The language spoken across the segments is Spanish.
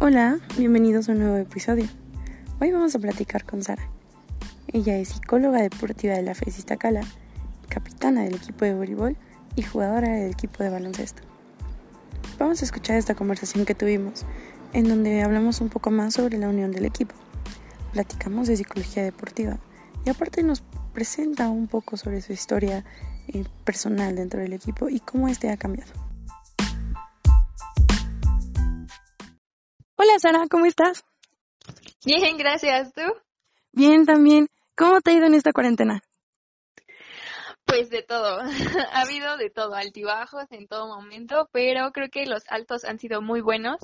Hola, bienvenidos a un nuevo episodio. Hoy vamos a platicar con Sara. Ella es psicóloga deportiva de la FES Iztacala, capitana del equipo de voleibol y jugadora del equipo de baloncesto. Vamos a escuchar esta conversación que tuvimos, en donde hablamos un poco más sobre la unión del equipo. Platicamos de psicología deportiva y aparte nos presenta un poco sobre su historia eh, personal dentro del equipo y cómo este ha cambiado. Hola Sara, ¿cómo estás? Bien, gracias. ¿Tú? Bien, también. ¿Cómo te ha ido en esta cuarentena? Pues de todo. ha habido de todo, altibajos en todo momento, pero creo que los altos han sido muy buenos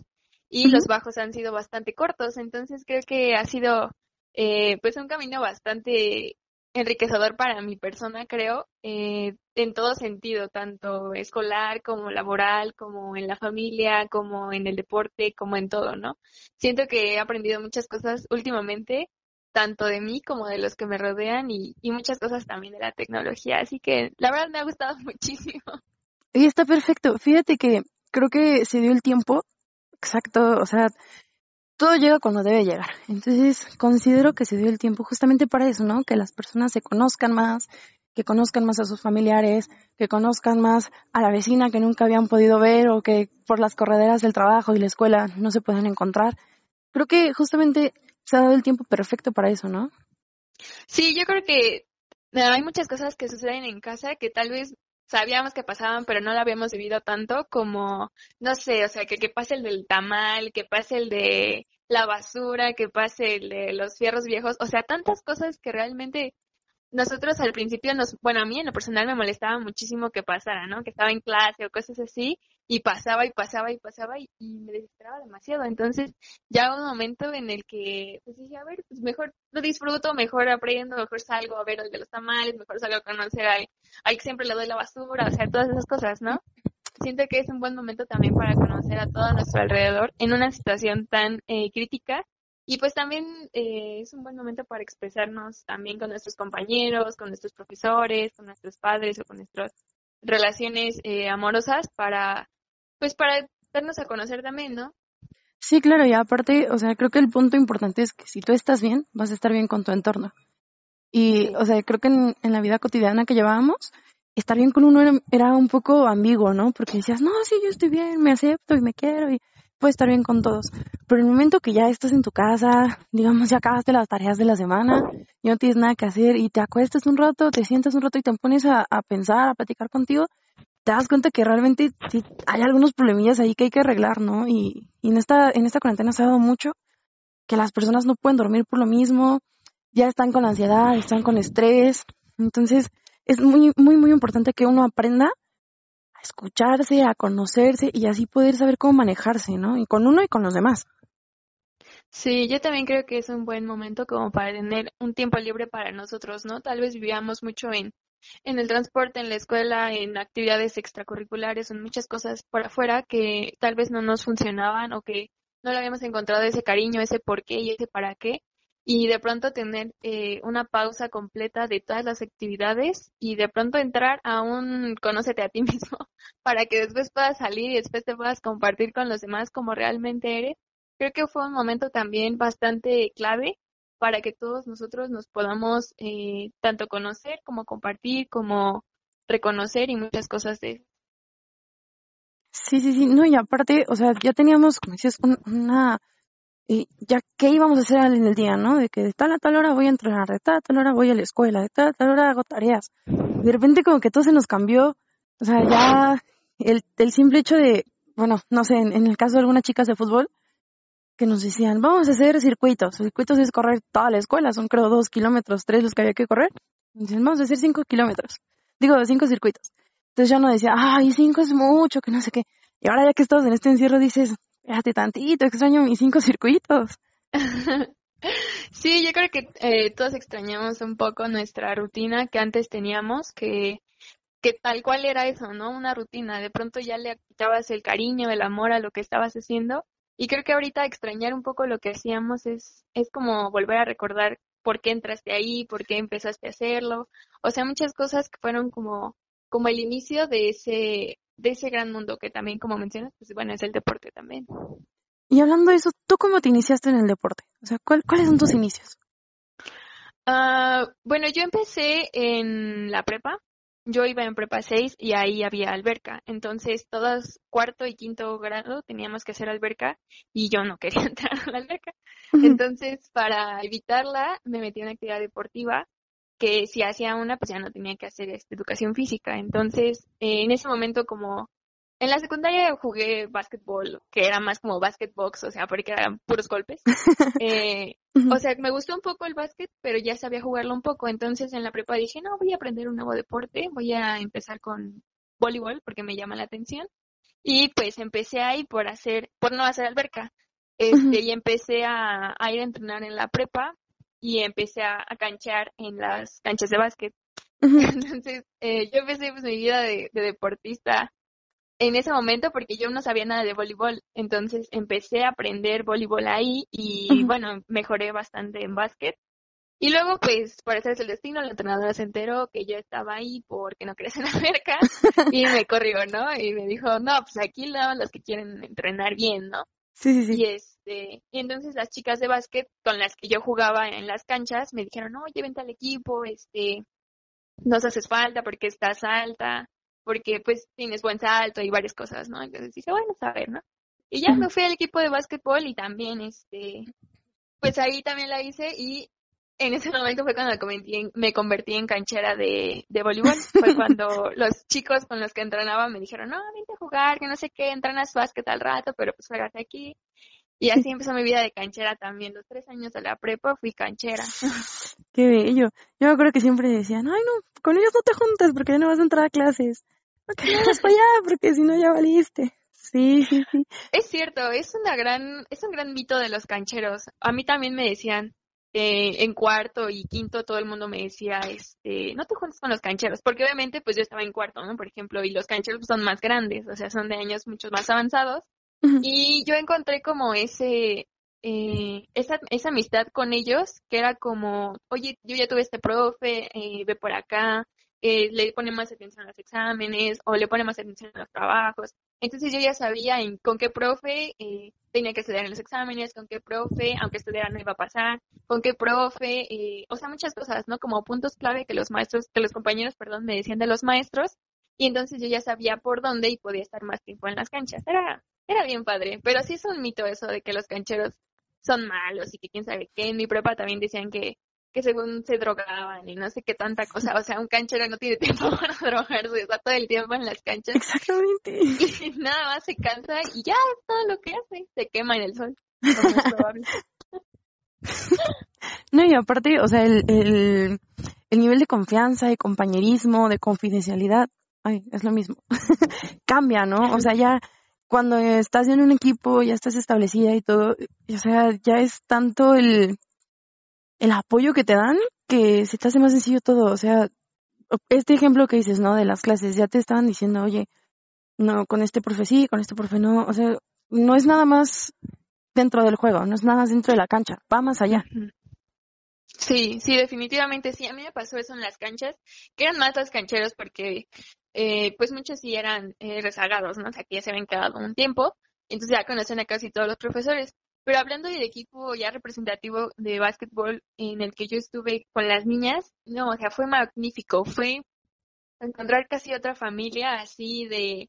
y los bajos han sido bastante cortos. Entonces creo que ha sido eh, pues un camino bastante enriquecedor para mi persona, creo, eh, en todo sentido, tanto escolar como laboral, como en la familia, como en el deporte, como en todo, ¿no? Siento que he aprendido muchas cosas últimamente, tanto de mí como de los que me rodean y, y muchas cosas también de la tecnología, así que la verdad me ha gustado muchísimo. Y está perfecto. Fíjate que creo que se dio el tiempo exacto, o sea, todo llega cuando debe llegar. Entonces, considero que se dio el tiempo justamente para eso, ¿no? Que las personas se conozcan más, que conozcan más a sus familiares, que conozcan más a la vecina que nunca habían podido ver o que por las correderas del trabajo y la escuela no se pueden encontrar. Creo que justamente se ha dado el tiempo perfecto para eso, ¿no? Sí, yo creo que hay muchas cosas que suceden en casa que tal vez sabíamos que pasaban, pero no lo habíamos vivido tanto como, no sé, o sea, que, que pase el del tamal, que pase el de la basura, que pase el de los fierros viejos, o sea, tantas cosas que realmente nosotros al principio nos, bueno, a mí en lo personal me molestaba muchísimo que pasara, ¿no? Que estaba en clase o cosas así y pasaba y pasaba y pasaba y, me desesperaba demasiado. Entonces, ya un momento en el que pues dije, a ver, pues mejor lo disfruto, mejor aprendo, mejor salgo a ver el de los tamales, mejor salgo a conocer al, al que siempre le doy la basura, o sea, todas esas cosas, ¿no? Siento que es un buen momento también para conocer a todo nuestro alrededor en una situación tan eh, crítica y pues también eh, es un buen momento para expresarnos también con nuestros compañeros, con nuestros profesores, con nuestros padres o con nuestras relaciones eh, amorosas para, pues para darnos a conocer también, ¿no? Sí, claro, y aparte, o sea, creo que el punto importante es que si tú estás bien, vas a estar bien con tu entorno. Y, o sea, creo que en, en, la vida cotidiana que llevábamos, estar bien con uno era, era, un poco ambiguo, ¿no? Porque decías, no, sí, yo estoy bien, me acepto y me quiero y puedes estar bien con todos. Pero el momento que ya estás en tu casa, digamos, ya acabaste las tareas de la semana y no tienes nada que hacer y te acuestas un rato, te sientas un rato y te pones a, pensar, a platicar contigo, te das cuenta que realmente sí, hay algunos problemillas ahí que hay que arreglar, ¿no? Y, y en, esta, en esta cuarentena se ha dado mucho que las personas no pueden dormir por lo mismo, ya están con ansiedad, están con estrés. Entonces, es muy, muy, muy importante que uno aprenda a escucharse, a conocerse y así poder saber cómo manejarse, ¿no? Y con uno y con los demás. Sí, yo también creo que es un buen momento como para tener un tiempo libre para nosotros, ¿no? Tal vez vivíamos mucho en, en el transporte, en la escuela, en actividades extracurriculares, en muchas cosas por afuera que tal vez no nos funcionaban o que no le habíamos encontrado ese cariño, ese por qué y ese para qué. Y de pronto tener eh, una pausa completa de todas las actividades y de pronto entrar a un conócete a ti mismo para que después puedas salir y después te puedas compartir con los demás como realmente eres. Creo que fue un momento también bastante clave para que todos nosotros nos podamos eh, tanto conocer como compartir, como reconocer y muchas cosas de Sí, sí, sí, no, y aparte, o sea, ya teníamos, como decías, una, eh, ya qué íbamos a hacer en el día, ¿no? De que de tal a tal hora voy a entrenar, de tal a tal hora voy a la escuela, de tal a tal hora hago tareas. De repente como que todo se nos cambió, o sea, ya el, el simple hecho de, bueno, no sé, en, en el caso de algunas chicas de fútbol, que nos decían, vamos a hacer circuitos. Circuitos es correr toda la escuela, son creo dos kilómetros, tres los que había que correr. Dicen, vamos a hacer cinco kilómetros. Digo, cinco circuitos. Entonces ya no decía, ay, cinco es mucho, que no sé qué. Y ahora ya que estás en este encierro dices, fíjate tantito, extraño mis cinco circuitos. sí, yo creo que eh, todos extrañamos un poco nuestra rutina que antes teníamos, que que tal cual era eso, ¿no? Una rutina. De pronto ya le quitabas el cariño, el amor a lo que estabas haciendo y creo que ahorita extrañar un poco lo que hacíamos es, es como volver a recordar por qué entraste ahí, por qué empezaste a hacerlo. O sea, muchas cosas que fueron como, como el inicio de ese, de ese gran mundo que también, como mencionas, pues bueno, es el deporte también. y hablando de eso, ¿tú cómo te iniciaste en el deporte? O sea, ¿cuáles son tus inicios? Uh, bueno, yo empecé en la prepa. Yo iba en prepa 6 y ahí había alberca. Entonces, todos cuarto y quinto grado teníamos que hacer alberca y yo no quería entrar a la alberca. Entonces, para evitarla, me metí en actividad deportiva que si hacía una, pues ya no tenía que hacer esta educación física. Entonces, eh, en ese momento, como en la secundaria jugué básquetbol, que era más como basketbox, o sea, porque eran puros golpes. Eh, o sea, me gustó un poco el básquet, pero ya sabía jugarlo un poco. Entonces en la prepa dije, no, voy a aprender un nuevo deporte, voy a empezar con voleibol porque me llama la atención. Y pues empecé ahí por hacer, por no hacer alberca. Este, y empecé a, ir a entrenar en la prepa y empecé a, canchar en las canchas de básquet. Entonces, eh, yo empecé pues, mi vida de, de deportista en ese momento porque yo no sabía nada de voleibol. Entonces empecé a aprender voleibol ahí y bueno, mejoré bastante en básquet. Y luego, pues, por hacerse el destino, la entrenadora se enteró que yo estaba ahí porque no crees en América y me corrió, ¿no? Y me dijo, no, pues aquí no, los que quieren entrenar bien, ¿no? Sí, sí, sí. Y, este, y entonces las chicas de básquet con las que yo jugaba en las canchas me dijeron, oye, vente al equipo, este, nos haces falta porque estás alta, porque pues tienes buen salto y varias cosas, ¿no? Entonces dije, bueno, a ver, ¿no? Y ya me fui al equipo de básquetbol y también, este, pues ahí también la hice y en ese momento fue cuando me convertí en, me convertí en canchera de, de voleibol. Fue cuando los chicos con los que entrenaba me dijeron, no, vente a jugar, que no sé qué, entrenas básquet al rato, pero pues juegate aquí. Y así empezó mi vida de canchera también. Los tres años de la prepa fui canchera. Qué bello. Yo me acuerdo que siempre decían, ay no, con ellos no te juntas porque ya no vas a entrar a clases no queremos para allá porque si no ya valiste. Sí, sí, sí. Es cierto, es una gran, es un gran mito de los cancheros. A mí también me decían, eh, en cuarto y quinto todo el mundo me decía, este, no te juntes con los cancheros, porque obviamente pues yo estaba en cuarto, ¿no? Por ejemplo, y los cancheros son más grandes, o sea, son de años mucho más avanzados. Y yo encontré como ese, eh, esa, esa amistad con ellos, que era como, oye, yo ya tuve este profe, eh, ve por acá, eh, le pone más atención a los exámenes o le pone más atención a los trabajos. Entonces yo ya sabía en, con qué profe eh, tenía que estudiar en los exámenes, con qué profe, aunque estudiara no iba a pasar, con qué profe, eh, o sea, muchas cosas, ¿no? Como puntos clave que los maestros, que los compañeros, perdón, me decían de los maestros. Y entonces yo ya sabía por dónde y podía estar más tiempo en las canchas. Era, era bien padre, pero sí es un mito eso de que los cancheros son malos y que quién sabe qué. En mi prepa también decían que que según se drogaban y no sé qué tanta cosa. O sea, un canchero no tiene tiempo para drogarse, está todo el tiempo en las canchas. Exactamente. Y nada más se cansa y ya es todo lo que hace. Se quema en el sol. no, y aparte, o sea, el, el, el nivel de confianza, de compañerismo, de confidencialidad, ay, es lo mismo. Cambia, ¿no? O sea, ya cuando estás en un equipo, ya estás establecida y todo, o sea, ya es tanto el el apoyo que te dan que se te hace más sencillo todo. O sea, este ejemplo que dices, ¿no? De las clases, ya te estaban diciendo, oye, no, con este profe sí, con este profe no. O sea, no es nada más dentro del juego, no es nada más dentro de la cancha, va más allá. Sí, sí, definitivamente sí. A mí me pasó eso en las canchas, que eran más los cancheros porque, eh, pues muchos sí eran eh, rezagados, ¿no? O sea, que ya se habían quedado un tiempo, entonces ya conocen a casi todos los profesores. Pero hablando del equipo ya representativo de básquetbol en el que yo estuve con las niñas, no, o sea, fue magnífico. Fue encontrar casi otra familia así de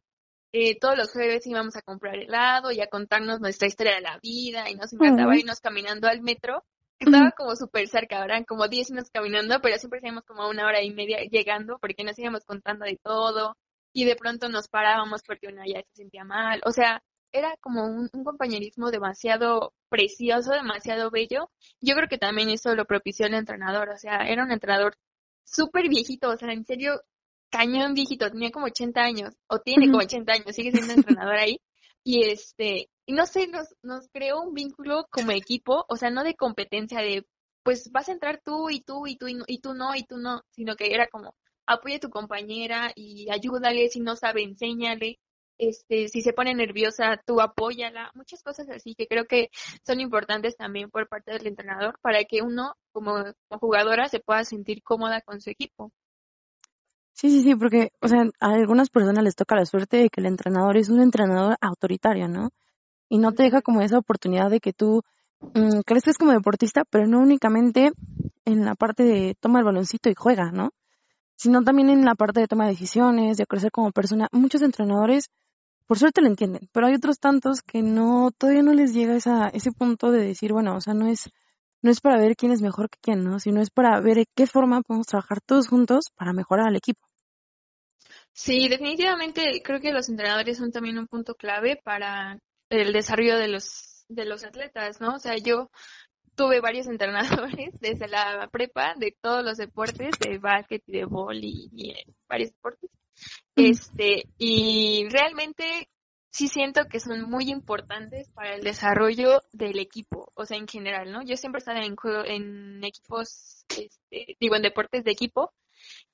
eh, todos los jueves íbamos a comprar helado y a contarnos nuestra historia de la vida y nos encantaba irnos caminando al metro. Estaba como súper cerca, eran como 10 minutos caminando, pero siempre íbamos como una hora y media llegando porque nos íbamos contando de todo y de pronto nos parábamos porque una ya se sentía mal. O sea, era como un, compañerismo demasiado precioso, demasiado bello. Yo creo que también eso lo propició el entrenador, o sea, era un entrenador súper viejito, o sea, en serio, cañón viejito, tenía como 80 años, o tiene como 80 años, sigue siendo entrenador ahí. Y este, y no sé, nos, nos creó un vínculo como equipo, o sea, no de competencia de, pues vas a entrar tú y tú y tú y, tú no y tú no, sino que era como, apoya a tu compañera y ayúdale, si no sabe, enséñale este, si se pone nerviosa, tú apóyala, muchas cosas así que creo que son importantes también por parte del entrenador para que uno como, jugadora se pueda sentir cómoda con su equipo. Sí, sí, sí, porque, o sea, a algunas personas les toca la suerte de que el entrenador es un entrenador autoritario, ¿no? y no te deja como esa oportunidad de que tú mm, creces como deportista, pero no únicamente en la parte de toma el baloncito y juega, ¿no? Sino también en la parte de toma de decisiones, de crecer como persona. Muchos entrenadores, por suerte lo entienden, pero hay otros tantos que no, todavía no les llega esa, ese punto de decir, bueno, o sea, no es, no es para ver quién es mejor que quién, ¿no? Sino es para ver de qué forma podemos trabajar todos juntos para mejorar al equipo. Sí, definitivamente creo que los entrenadores son también un punto clave para el desarrollo de los de los atletas, ¿no? O sea, yo tuve varios entrenadores desde la prepa de todos los deportes, de básquet y de vóley y, varios deportes. Este, y realmente sí siento que son muy importantes para el desarrollo del equipo, o sea, en general, ¿no? Yo siempre he estado en, en equipos, este, digo, en deportes de equipo,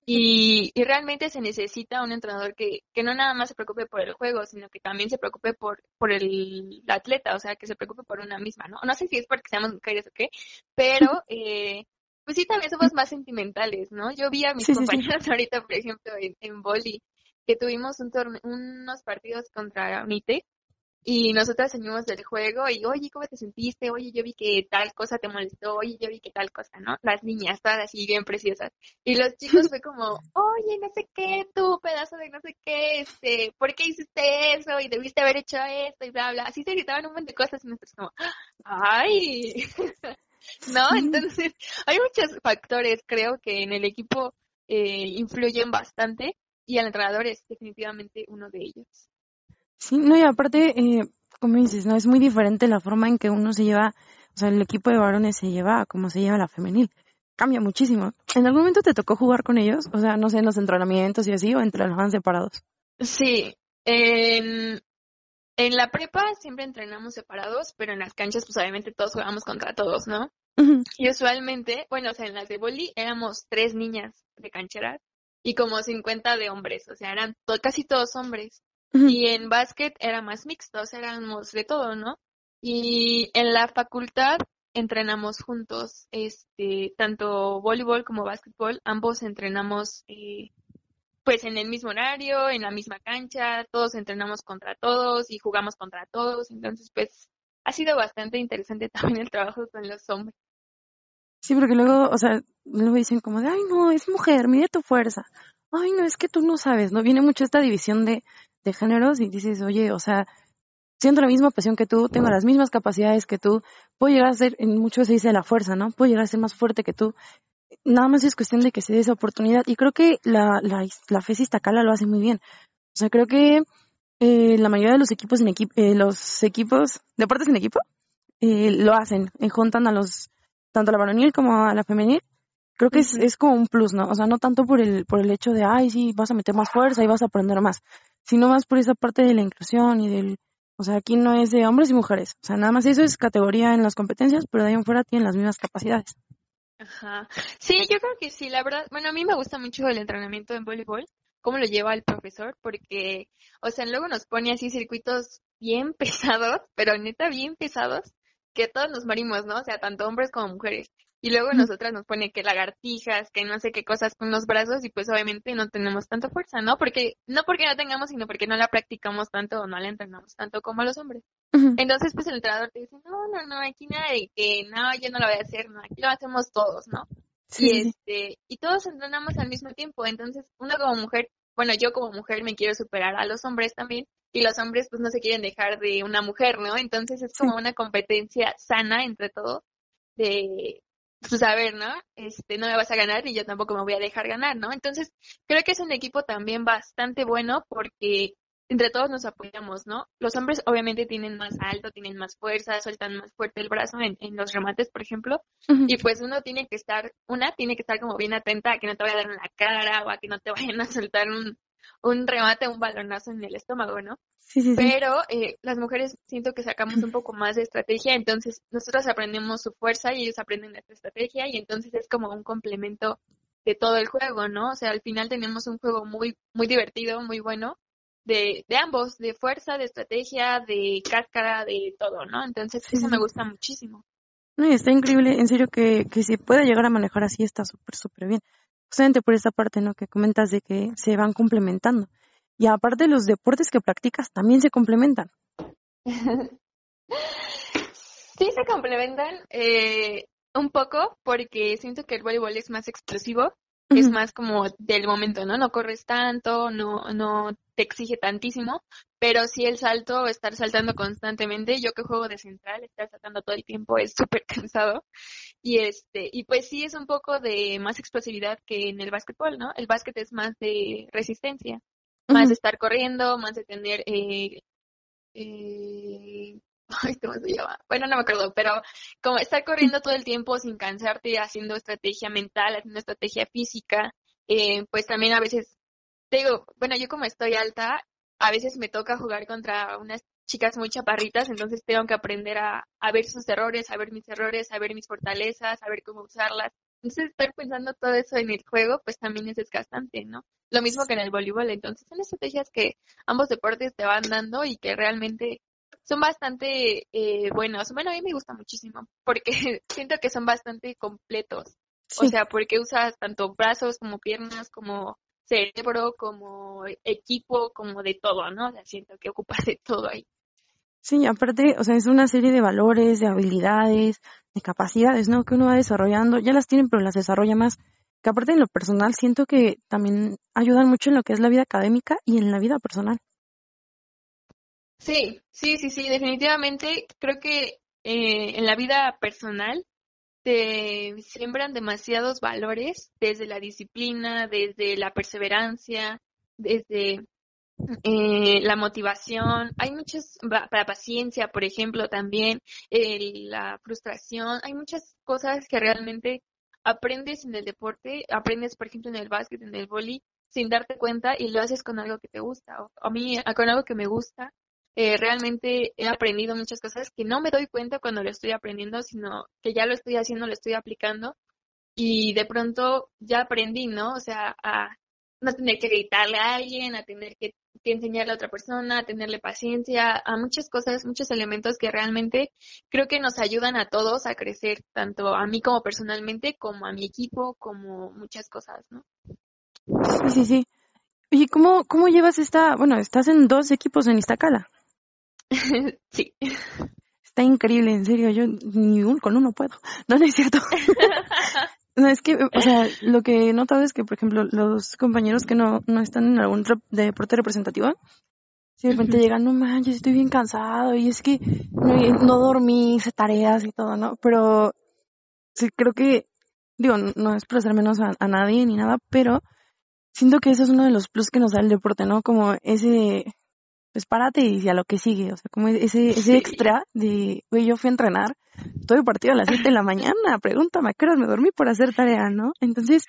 y, y, realmente se necesita un entrenador que, que no nada más se preocupe por el juego, sino que también se preocupe por, por el atleta, o sea, que se preocupe por una misma, ¿no? No sé si es porque seamos mujeres o qué, pero eh, pues sí, también somos más sentimentales, ¿no? Yo vi a mis compañeros ahorita, por ejemplo, en, en boli, que tuvimos un unos partidos contra UNITE y nosotras salimos del juego y, oye, ¿cómo te sentiste? Oye, yo vi que tal cosa te molestó, oye, yo vi que tal cosa, ¿no? Las niñas, todas así bien preciosas. Y los chicos fue como, oye, no sé qué, tú, pedazo de no sé qué, este, ¿por qué hiciste eso? Y debiste haber hecho esto y bla, bla. Así se gritaban un montón de cosas y nosotros como, ¡ay! ¿No? Entonces, hay muchos factores, creo, que en el equipo eh, influyen bastante y el entrenador es definitivamente uno de ellos. Sí, no, y aparte, eh, como dices, no es muy diferente la forma en que uno se lleva, o sea, el equipo de varones se lleva a cómo se lleva la femenil. Cambia muchísimo. ¿En algún momento te tocó jugar con ellos? O sea, no sé, en los entrenamientos y así, o entre los van separados. Sí, en, en la prepa siempre entrenamos separados, pero en las canchas, pues obviamente todos jugamos contra todos, ¿no? Y usualmente, bueno, o sea, en las de boli éramos tres niñas de cancheras y como 50 de hombres, o sea, eran casi todos hombres. Y en básquet era más mixtos, éramos de todo, ¿no? Y en la facultad entrenamos juntos, este, tanto voleibol como básquetbol, ambos entrenamos eh, pues en el mismo horario, en la misma cancha, todos entrenamos contra todos y jugamos contra todos, entonces pues ha sido bastante interesante también el trabajo con los hombres. Sí, porque luego, o sea, luego dicen como de, ay no, es mujer, mide tu fuerza. Ay no, es que tú no sabes, ¿no? Viene mucho esta división de, de géneros y dices, oye, o sea, siento la misma pasión que tú, tengo las mismas capacidades que tú, puedo llegar a ser, en mucho se dice la fuerza, ¿no? Puedo llegar a ser más fuerte que tú. Nada más es cuestión de que se dé esa oportunidad y creo que la, la, la Iztacala lo hace muy bien. O sea, creo que eh, la mayoría de los equipos en equipo, eh, los equipos, deportes en equipo, eh, lo hacen, eh, juntan a los, tanto a la varonil como a la femenil. Creo que es, es como un plus, ¿no? O sea, no tanto por el, por el hecho de, ay, sí, vas a meter más fuerza y vas a aprender más, sino más por esa parte de la inclusión y del, o sea, aquí no es de hombres y mujeres, o sea, nada más eso es categoría en las competencias, pero de ahí en fuera tienen las mismas capacidades. Ajá. Sí, yo creo que sí, la verdad, bueno, a mí me gusta mucho el entrenamiento en voleibol, cómo lo lleva el profesor, porque, o sea, luego nos pone así circuitos bien pesados, pero neta bien pesados, que todos nos morimos, ¿no? O sea, tanto hombres como mujeres. Y luego nosotras nos pone que lagartijas, que no sé qué cosas con los brazos y pues obviamente no tenemos tanta fuerza, ¿no? Porque no porque no tengamos, sino porque no la practicamos tanto o no la entrenamos tanto como los hombres. Entonces pues el entrenador te dice, no, no, no, aquí nada de que no, yo no lo voy a hacer, no, aquí lo hacemos todos, ¿no? Sí. Y este, y todos entrenamos al mismo tiempo, entonces uno como mujer, bueno, yo como mujer me quiero superar a los hombres también y los hombres pues no se quieren dejar de una mujer, ¿no? Entonces es como una competencia sana entre todos de pues a ver, ¿no? Este, no me vas a ganar y yo tampoco me voy a dejar ganar, ¿no? Entonces, creo que es un equipo también bastante bueno porque entre todos nos apoyamos, ¿no? Los hombres obviamente tienen más alto, tienen más fuerza, sueltan más fuerte el brazo en, en los remates, por ejemplo, y pues uno tiene que estar, una tiene que estar como bien atenta a que no te vaya a dar en la cara o a que no te vayan a soltar un, un remate, un balonazo en el estómago, ¿no? Pero eh, las mujeres siento que sacamos un poco más de estrategia, entonces nosotros aprendemos su fuerza y ellos aprenden nuestra estrategia y entonces es como un complemento de todo el juego, ¿no? O sea, al final tenemos un juego muy muy divertido, muy bueno de, de ambos, de fuerza, de estrategia, de cáscara, de todo, ¿no? Entonces eso me gusta muchísimo. No, y está increíble, en serio, que, que se pueda llegar a manejar así está súper, súper bien. Justamente por esa parte, ¿no? Que comentas de que se van complementando. Y aparte los deportes que practicas también se complementan. Sí se complementan eh, un poco porque siento que el voleibol es más explosivo, es más como del momento, ¿no? No corres tanto, no, no te exige tantísimo, pero sí el salto, estar saltando constantemente, yo que juego de central, estar saltando todo el tiempo es súper cansado. Y este, y pues sí es un poco de más explosividad que en el básquetbol, ¿no? El básquet es más de resistencia, más de estar corriendo, más de tener eh, eh, ay, ¿cómo se llama? Bueno, no me acuerdo, pero como estar corriendo todo el tiempo sin cansarte, haciendo estrategia mental, haciendo estrategia física, eh, pues también a veces, te digo, bueno, yo como estoy alta, a veces me toca jugar contra unas chicas muy chaparritas, entonces tengo que aprender a, a ver sus errores, a ver mis errores, a ver mis fortalezas, a ver cómo usarlas. Entonces, estar pensando todo eso en el juego, pues también es desgastante, ¿no? Lo mismo que en el voleibol. Entonces, son estrategias que ambos deportes te van dando y que realmente son bastante eh, buenos. Bueno, a mí me gusta muchísimo porque siento que son bastante completos. O sea, porque usas tanto brazos como piernas, como cerebro, como equipo, como de todo, ¿no? O sea, siento que ocupas de todo ahí. Sí, aparte, o sea, es una serie de valores, de habilidades, de capacidades, ¿no? Que uno va desarrollando. Ya las tienen, pero las desarrolla más. Que aparte en lo personal siento que también ayudan mucho en lo que es la vida académica y en la vida personal. Sí, sí, sí, sí, definitivamente creo que eh, en la vida personal te siembran demasiados valores desde la disciplina, desde la perseverancia, desde eh, la motivación, hay muchas, para paciencia, por ejemplo, también, la frustración, hay muchas cosas que realmente aprendes en el deporte, aprendes, por ejemplo, en el básquet, en el vóley, sin darte cuenta y lo haces con algo que te gusta, o a mí con algo que me gusta, eh, realmente he aprendido muchas cosas que no me doy cuenta cuando lo estoy aprendiendo, sino que ya lo estoy haciendo, lo estoy aplicando y de pronto ya aprendí, ¿no? O sea, a no tener que gritarle a alguien, a tener que, enseñarle a otra persona, a tenerle paciencia, a muchas cosas, muchos elementos que realmente creo que nos ayudan a todos a crecer, tanto a mí como personalmente, como a mi equipo, como muchas cosas, ¿no? Sí, sí, sí. Oye, ¿cómo, cómo llevas esta, bueno, estás en dos equipos en Iztacala? sí. Está increíble, en serio, yo ni un, con uno puedo. No, no es cierto. no, es que, o sea, lo que he notado es que, por ejemplo, los compañeros que no, no están en algún deporte representativo, si de repente llegan, no manches, estoy bien cansado y es que no, no dormí, hice tareas y todo, ¿no? Pero sí, creo que, digo, no es por hacer menos a, a nadie ni nada, pero siento que eso es uno de los plus que nos da el deporte, ¿no? Como ese, pues párate y a lo que sigue, o sea, como ese, ese extra de, güey, yo fui a entrenar, estoy partido a las 7 de la mañana, pregúntame a qué horas me dormí por hacer tarea, ¿no? Entonces,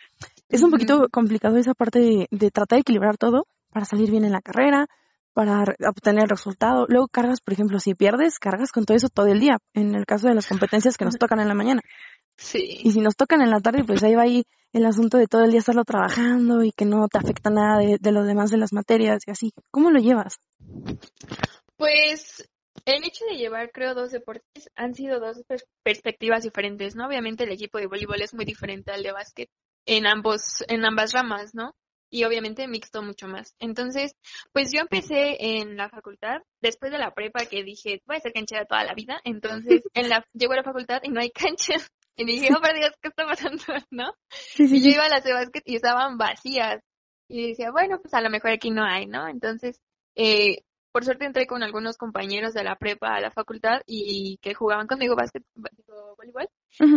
es un poquito complicado esa parte de, de, tratar de equilibrar todo para salir bien en la carrera, para obtener el resultado. Luego cargas, por ejemplo, si pierdes, cargas con todo eso todo el día, en el caso de las competencias que nos tocan en la mañana. Sí. Y si nos tocan en la tarde, pues ahí va ahí el asunto de todo el día estarlo trabajando y que no te afecta nada de, lo demás de las materias y así. ¿Cómo lo llevas? Pues el hecho de llevar, creo, dos deportes han sido dos perspectivas diferentes, ¿no? Obviamente el equipo de voleibol es muy diferente al de básquet en ambos, en ambas ramas, ¿no? Y obviamente mixto mucho más. Entonces, pues yo empecé en la facultad, después de la prepa que dije, voy a ser canchera toda la vida. Entonces, en la, llego a la facultad y no hay cancha. Y dije, oh, por Dios, ¿qué está pasando? ¿No? y yo iba a las de básquet y estaban vacías. Y decía, bueno, pues a lo mejor aquí no hay, ¿no? Entonces, eh, por suerte entré con algunos compañeros de la prepa a la facultad y que jugaban conmigo básquet, voleibol.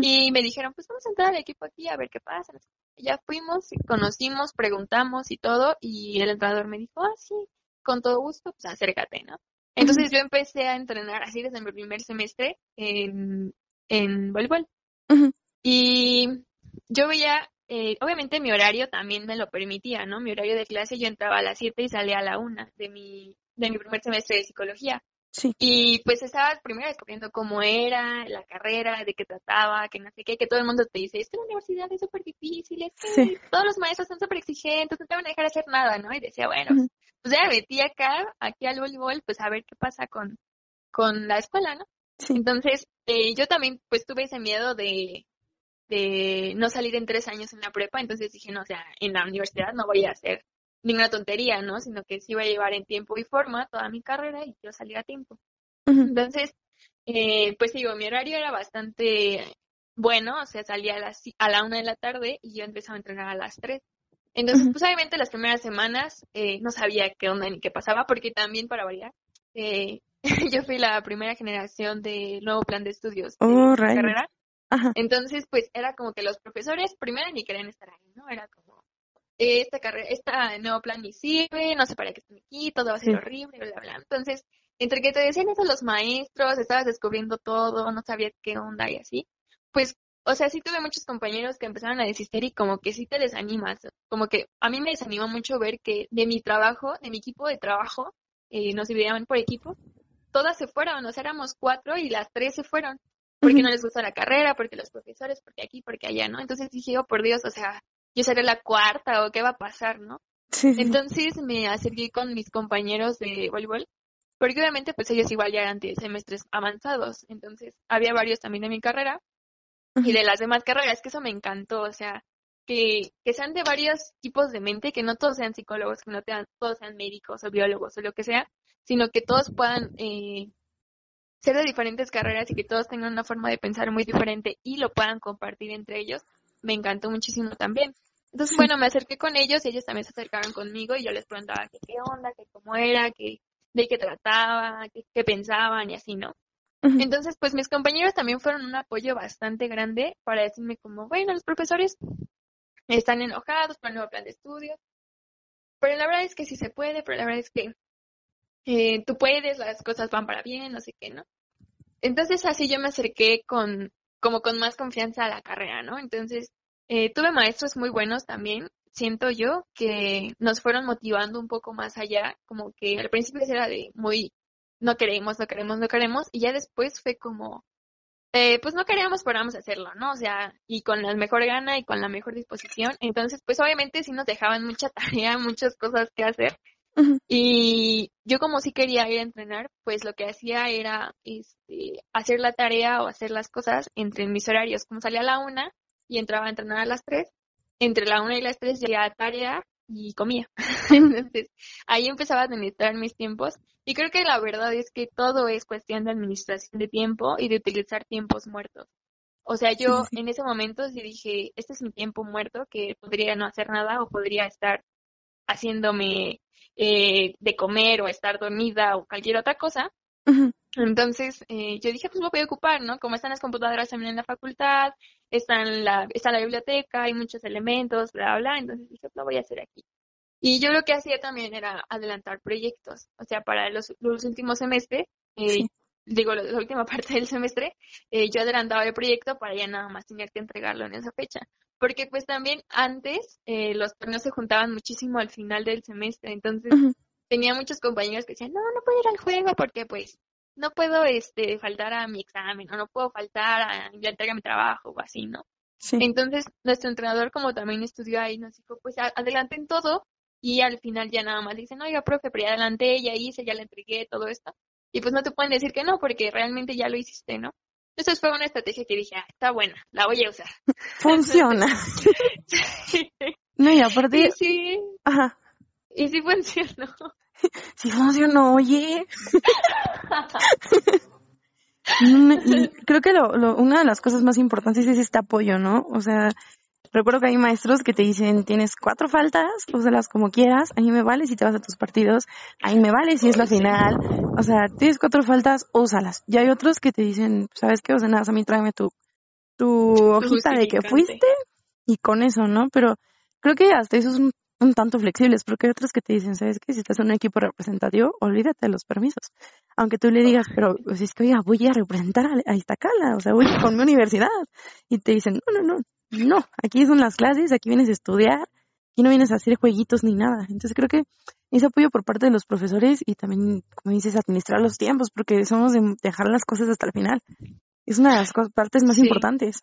Y me dijeron, pues vamos a entrar al equipo aquí a ver qué pasa. ya fuimos, conocimos, preguntamos y todo. Y el entrenador me dijo, ah, sí, con todo gusto, pues acércate, ¿no? Entonces yo empecé a entrenar así desde mi primer semestre en, en voleibol. Y yo veía, eh, obviamente mi horario también me lo permitía, ¿no? Mi horario de clase yo entraba a las 7 y salía a la 1 de mi, de mi primer semestre de psicología. Sí. Y pues estaba primero descubriendo cómo era la carrera, de qué trataba, que no sé qué, que todo el mundo te dice, es que la universidad es súper difícil, es que todos los maestros son súper exigentes, no te van a dejar hacer nada, ¿no? Y decía, bueno, pues ya me metí acá, aquí al voleibol, pues a ver qué pasa con, con la escuela, ¿no? Entonces, eh, yo también pues tuve ese miedo de, de no salir en tres años en la prepa, entonces dije, no, o sea, en la universidad no voy a hacer ninguna tontería, ¿no? Sino que sí voy a llevar en tiempo y forma toda mi carrera y quiero salir a tiempo. Entonces, eh, pues digo, mi horario era bastante bueno, o sea, salía a, las, a la una de la tarde y yo empezaba a entrenar a las tres. Entonces, pues obviamente las primeras semanas eh, no sabía qué onda ni qué pasaba, porque también para variar, eh, yo fui la primera generación del nuevo plan de estudios de Oh, rayos. carrera. Ajá. Entonces, pues era como que los profesores primero ni querían estar ahí, ¿no? Era como, esta carrera, este nuevo plan ni sirve, no sé para qué están aquí, todo va a ser Sí. horrible, bla, bla, bla. Entonces, entre que te decían eso los maestros, estabas descubriendo todo, no sabías qué onda y así, pues, o sea, sí tuve muchos compañeros que empezaron a desistir y como que sí te desanimas, como que a mí me desanimó mucho ver que de mi trabajo, de mi equipo de trabajo, eh, nos dividían por equipo, todas se fueron, o sea, éramos cuatro y las tres se fueron, porque no les gusta la carrera, porque los profesores, porque aquí, porque allá, ¿no? Entonces dije, oh, por Dios, o sea, yo seré la cuarta o qué va a pasar, ¿no? Sí. Entonces me acerqué con mis compañeros de voleibol, porque obviamente pues ellos igual ya eran de semestres avanzados, entonces había varios también de mi carrera y de las demás carreras, que eso me encantó, o sea, que, que sean de varios tipos de mente, que no todos sean psicólogos, que no tean- todos sean médicos o biólogos o lo que sea, sino que todos puedan eh, ser de diferentes carreras y que todos tengan una forma de pensar muy diferente y lo puedan compartir entre ellos, me encantó muchísimo también. Entonces, bueno, me acerqué con ellos y ellos también se acercaron conmigo y yo les preguntaba que qué onda, que cómo era, que de qué trataba, qué, qué pensaban y así, ¿no? Entonces, pues mis compañeros también fueron un apoyo bastante grande para decirme como, bueno, los profesores están enojados por el nuevo plan de estudios, pero la verdad es que sí se puede, pero la verdad es que eh, tú puedes, las cosas van para bien, no sé qué, ¿no? Entonces así yo me acerqué con, como con más confianza a la carrera, ¿no? Entonces, eh, tuve maestros muy buenos también, siento yo, que nos fueron motivando un poco más allá, como que al principio era de muy, no queremos, no queremos, no queremos, y ya después fue como, eh, pues no queríamos, pero vamos a hacerlo, ¿no? O sea, y con la mejor gana y con la mejor disposición. Entonces, pues obviamente sí nos dejaban mucha tarea, muchas cosas que hacer. Y yo como sí quería ir a entrenar, pues lo que hacía era este, hacer la tarea o hacer las cosas entre mis horarios. Como salía a la una y entraba a entrenar a las tres, entre la una y las tres ya tarea y comía. Entonces, ahí empezaba a administrar mis tiempos. Y creo que la verdad es que todo es cuestión de administración de tiempo y de utilizar tiempos muertos. O sea, yo en ese momento sí dije, este es mi tiempo muerto, que podría no hacer nada o podría estar haciéndome eh, de comer o estar dormida o cualquier otra cosa. Entonces eh, yo dije, pues lo voy a ocupar, ¿no? Como están las computadoras también en la facultad, está en la, está la biblioteca, hay muchos elementos, bla, bla, entonces dije, lo voy a hacer aquí. Y yo lo que hacía también era adelantar proyectos, o sea, para los, los últimos semestres, eh, Sí. Digo, la, última parte del semestre, eh, yo adelantaba el proyecto para ya nada más tener que entregarlo en esa fecha. Porque pues también antes eh, los torneos se juntaban muchísimo al final del semestre, entonces tenía muchos compañeros que decían, no, no puedo ir al juego porque pues no puedo este faltar a mi examen o no puedo faltar a la entrega de mi trabajo o así, ¿no? Sí. Entonces, nuestro entrenador, como también estudió ahí, nos dijo, pues adelanten todo y al final ya nada más dicen, oiga, profe, pero ya adelanté, ya hice, ya le entregué todo esto. Y pues no te pueden decir que no, porque realmente ya lo hiciste, ¿no? Entonces fue una estrategia que dije, ah, está buena, la voy a usar. Funciona. No, y aparte, y sí, ajá, y sí funcionó. sí funcionó, oye. Y creo que lo, lo- una de las cosas más importantes es este apoyo, ¿no? O sea, recuerdo que hay maestros que te dicen, tienes cuatro faltas, úsalas como quieras, a mí me vale si te vas a tus partidos, a mí me vale si es la final, o sea, tienes cuatro faltas, úsalas. Y hay otros que te dicen, ¿sabes qué? O sea, nada, a mí tráeme tu, tu hojita de que fuiste y con eso, ¿no? Pero creo que hasta eso es un, un tanto flexibles, porque hay otros que te dicen, ¿sabes qué? Si estás en un equipo representativo, olvídate de los permisos. Aunque tú le digas, pero pues, es que, oiga, voy a representar a, Iztacala, o sea, voy con mi universidad. Y te dicen, no, no, no, no, aquí son las clases, aquí vienes a estudiar, aquí no vienes a hacer jueguitos ni nada. Entonces creo que ese apoyo por parte de los profesores y también, como dices, administrar los tiempos, porque somos de dejar las cosas hasta el final. Es una de las partes más Sí. importantes.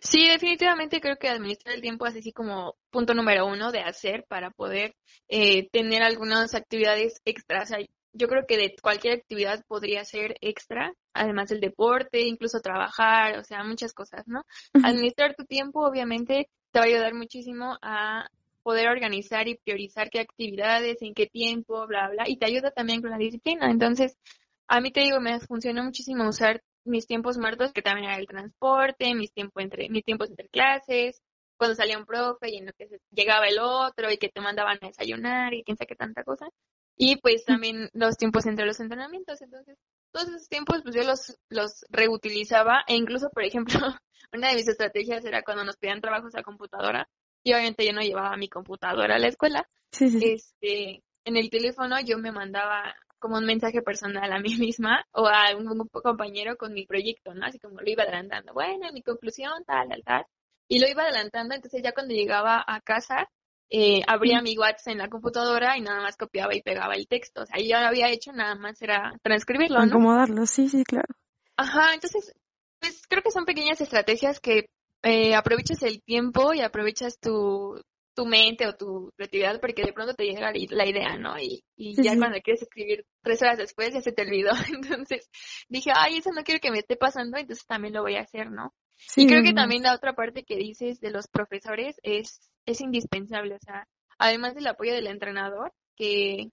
Sí, definitivamente creo que administrar el tiempo es así como punto número uno de hacer para poder eh, tener algunas actividades extras. O sea, yo creo que de cualquier actividad podría ser extra, además del deporte, incluso trabajar, o sea, muchas cosas, ¿no? Administrar tu tiempo obviamente te va a ayudar muchísimo a poder organizar y priorizar qué actividades, en qué tiempo, bla, bla, y te ayuda también con la disciplina. Entonces, a mí te digo, me funcionó muchísimo usar mis tiempos muertos, que también era el transporte, mis tiempos entre, mis tiempos entre clases, cuando salía un profe y en lo que llegaba el otro y que te mandaban a desayunar y quién sabe qué tanta cosa. Y pues también los tiempos entre los entrenamientos. Entonces, todos esos tiempos pues yo los, los reutilizaba e incluso, por ejemplo, una de mis estrategias era cuando nos pedían trabajos a computadora y obviamente yo no llevaba mi computadora a la escuela. Este, en el teléfono yo me mandaba como un mensaje personal a mí misma o a un, compañero con mi proyecto, ¿no? Así como lo iba adelantando. Bueno, mi conclusión, tal, tal, tal. Y lo iba adelantando, entonces ya cuando llegaba a casa, eh, abría mi WhatsApp en la computadora y nada más copiaba y pegaba el texto. O sea, yo lo había hecho, nada más era transcribirlo, ¿no? Acomodarlo, sí, sí, claro. Ajá, entonces, pues creo que son pequeñas estrategias que eh, aprovechas el tiempo y aprovechas tu, tu mente o tu creatividad porque de pronto te llega la idea, ¿no? Y, y ya cuando quieres escribir tres horas después ya se te olvidó. Entonces dije, ay, eso no quiero que me esté pasando, entonces también lo voy a hacer, ¿no? Y creo que también la otra parte que dices de los profesores es, es indispensable, o sea, además del apoyo del entrenador, que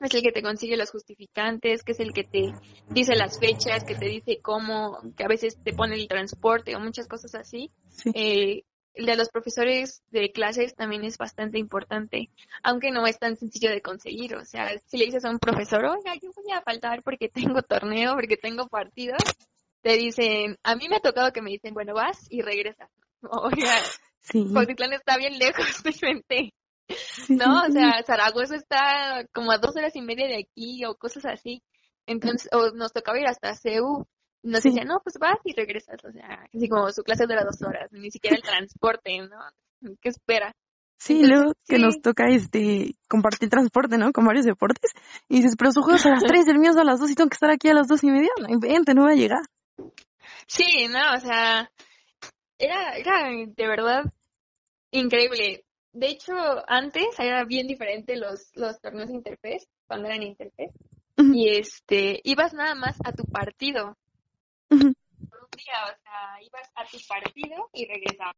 es el que te consigue los justificantes, que es el que te dice las fechas, que te dice cómo, que a veces te pone el transporte o muchas cosas así. Eh, el de los profesores de clases también es bastante importante, aunque no es tan sencillo de conseguir. O sea, si le dices a un profesor, oiga, yo voy a faltar porque tengo torneo, porque tengo partido, te dicen, a mí me ha tocado que me dicen, bueno, vas y regresas. Oiga, sí. está bien lejos, de ¿no? O sea, Zaragoza está como a dos horas y media de aquí o cosas así. Entonces, o nos tocaba ir hasta CEU. Nos decían, no, pues vas y regresas. O sea, así como su clase dura dos horas, ni siquiera el transporte, ¿no? ¿Qué espera? Sí, luego que nos toca este compartir transporte, ¿no? Con varios deportes. Y dices, pero su juego es a las tres, el mío es a las dos y tengo que estar aquí a las dos y media. No invente, no va a llegar. Sí, no, o sea, era, era de verdad increíble. De hecho, antes era bien diferente los, los torneos Interfest, cuando eran Interfest. Y este, ibas nada más a tu partido. Por un día, o sea, ibas a tu partido y regresabas.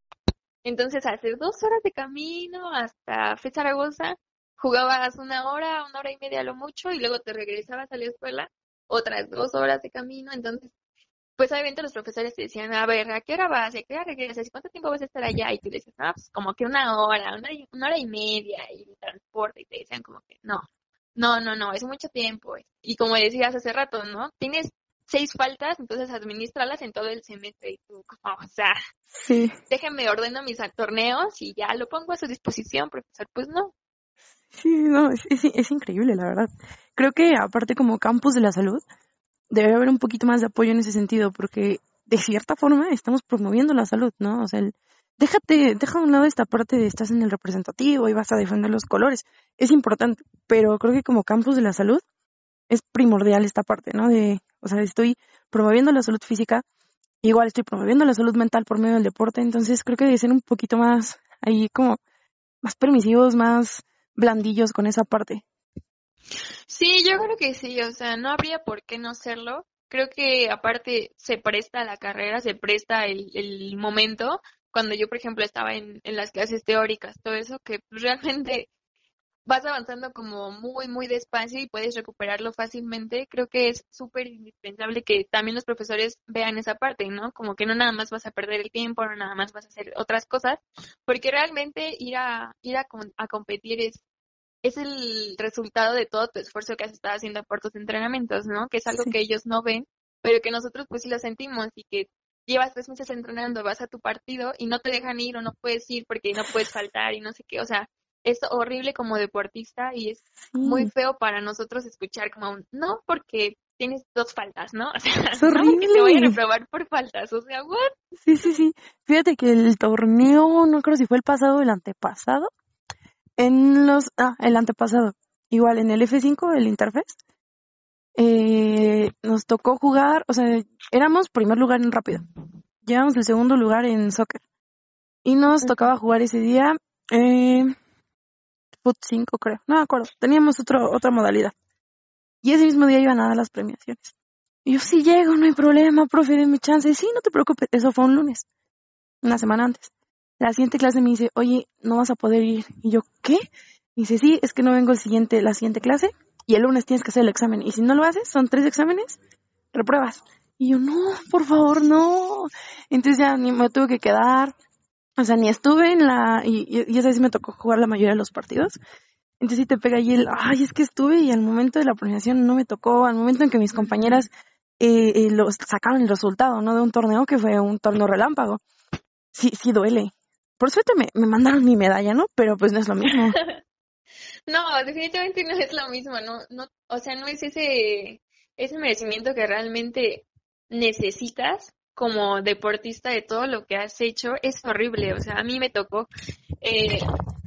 Entonces, hace dos horas de camino hasta Fe Zaragoza, jugabas una hora, una hora y media lo mucho, y luego te regresabas a la escuela, otras dos horas de camino. Entonces, pues obviamente los profesores te decían, a ver, ¿a qué hora vas? ¿A qué hora regresas? ¿Cuánto tiempo vas a estar allá? Y tú dices, no, pues como que una hora, una, una hora y media, y transporte, y te decían como que no, no, no, no, es mucho tiempo. Y como decías hace rato, ¿no? Tienes seis faltas, entonces administralas en todo el semestre y tú, como, o sea, sí. déjenme ordeno mis torneos y ya lo pongo a su disposición, profesor, pues no. Sí, no, es, es increíble, la verdad. Creo que aparte como campus de la salud, debe haber un poquito más de apoyo en ese sentido, porque de cierta forma estamos promoviendo la salud, ¿no? O sea, déjate, deja a un lado esta parte de estás en el representativo y vas a defender los colores. Es importante, pero creo que como campus de la salud es primordial esta parte, ¿no? De, o sea, estoy promoviendo la salud física, igual estoy promoviendo la salud mental por medio del deporte, entonces creo que debe ser un poquito más ahí como más permisivos, más blandillos con esa parte. Sí, yo creo que sí, o sea, no habría por qué no serlo. Creo que aparte se presta la carrera, se presta el, el momento. Cuando yo, por ejemplo, estaba en, en las clases teóricas, todo eso, que realmente vas avanzando como muy, muy despacio y puedes recuperarlo fácilmente, creo que es súper indispensable que también los profesores vean esa parte, ¿no? Como que no nada más vas a perder el tiempo, no nada más vas a hacer otras cosas, porque realmente ir a, ir a, a competir es es el resultado de todo tu esfuerzo que has estado haciendo por tus entrenamientos, ¿no? Que es algo que ellos no ven, pero que nosotros pues sí lo sentimos y que llevas tres meses entrenando, vas a tu partido y no te dejan ir o no puedes ir porque no puedes faltar y no sé qué, o sea, es horrible como deportista y es muy feo para nosotros escuchar como un, no porque tienes dos faltas, ¿no? O sea, es horrible. no que te voy a reprobar por faltas, o sea, ¿what? Sí, sí, sí. Fíjate que el torneo, no creo si fue el pasado o el antepasado, en los, ah, el antepasado, igual en el F5, el Interfest, eh, nos tocó jugar, o sea, éramos primer lugar en rápido, llevamos el segundo lugar en soccer y nos tocaba jugar ese día eh, Foot 5 creo, no me acuerdo, teníamos otro, otra modalidad y ese mismo día iban a dar las premiaciones. Y yo, sí llego, no hay problema, profe, denme chance. Sí, no te preocupes, eso fue un lunes, una semana antes. La siguiente clase me dice, oye, no vas a poder ir. Y yo, ¿qué? Y dice, sí, es que no vengo el siguiente, la siguiente clase y el lunes tienes que hacer el examen. Y si no lo haces, son tres exámenes, repruebas. Y yo, no, por favor, no. Entonces ya ni me tuve que quedar. O sea, ni estuve en la... Y, y, y esa vez me tocó jugar la mayoría de los partidos. Entonces sí te pega ahí el, ay, es que estuve y al momento de la pronunciación no me tocó, al momento en que mis compañeras eh, eh, los, sacaron el resultado, ¿no? De un torneo que fue un torneo relámpago. Sí, sí duele. Por suerte me, me mandaron mi medalla, ¿no? Pero pues no es lo mismo. no, definitivamente no es lo mismo, ¿no? no o sea, no es ese, ese merecimiento que realmente necesitas como deportista de todo lo que has hecho es horrible. O sea, a mí me tocó eh,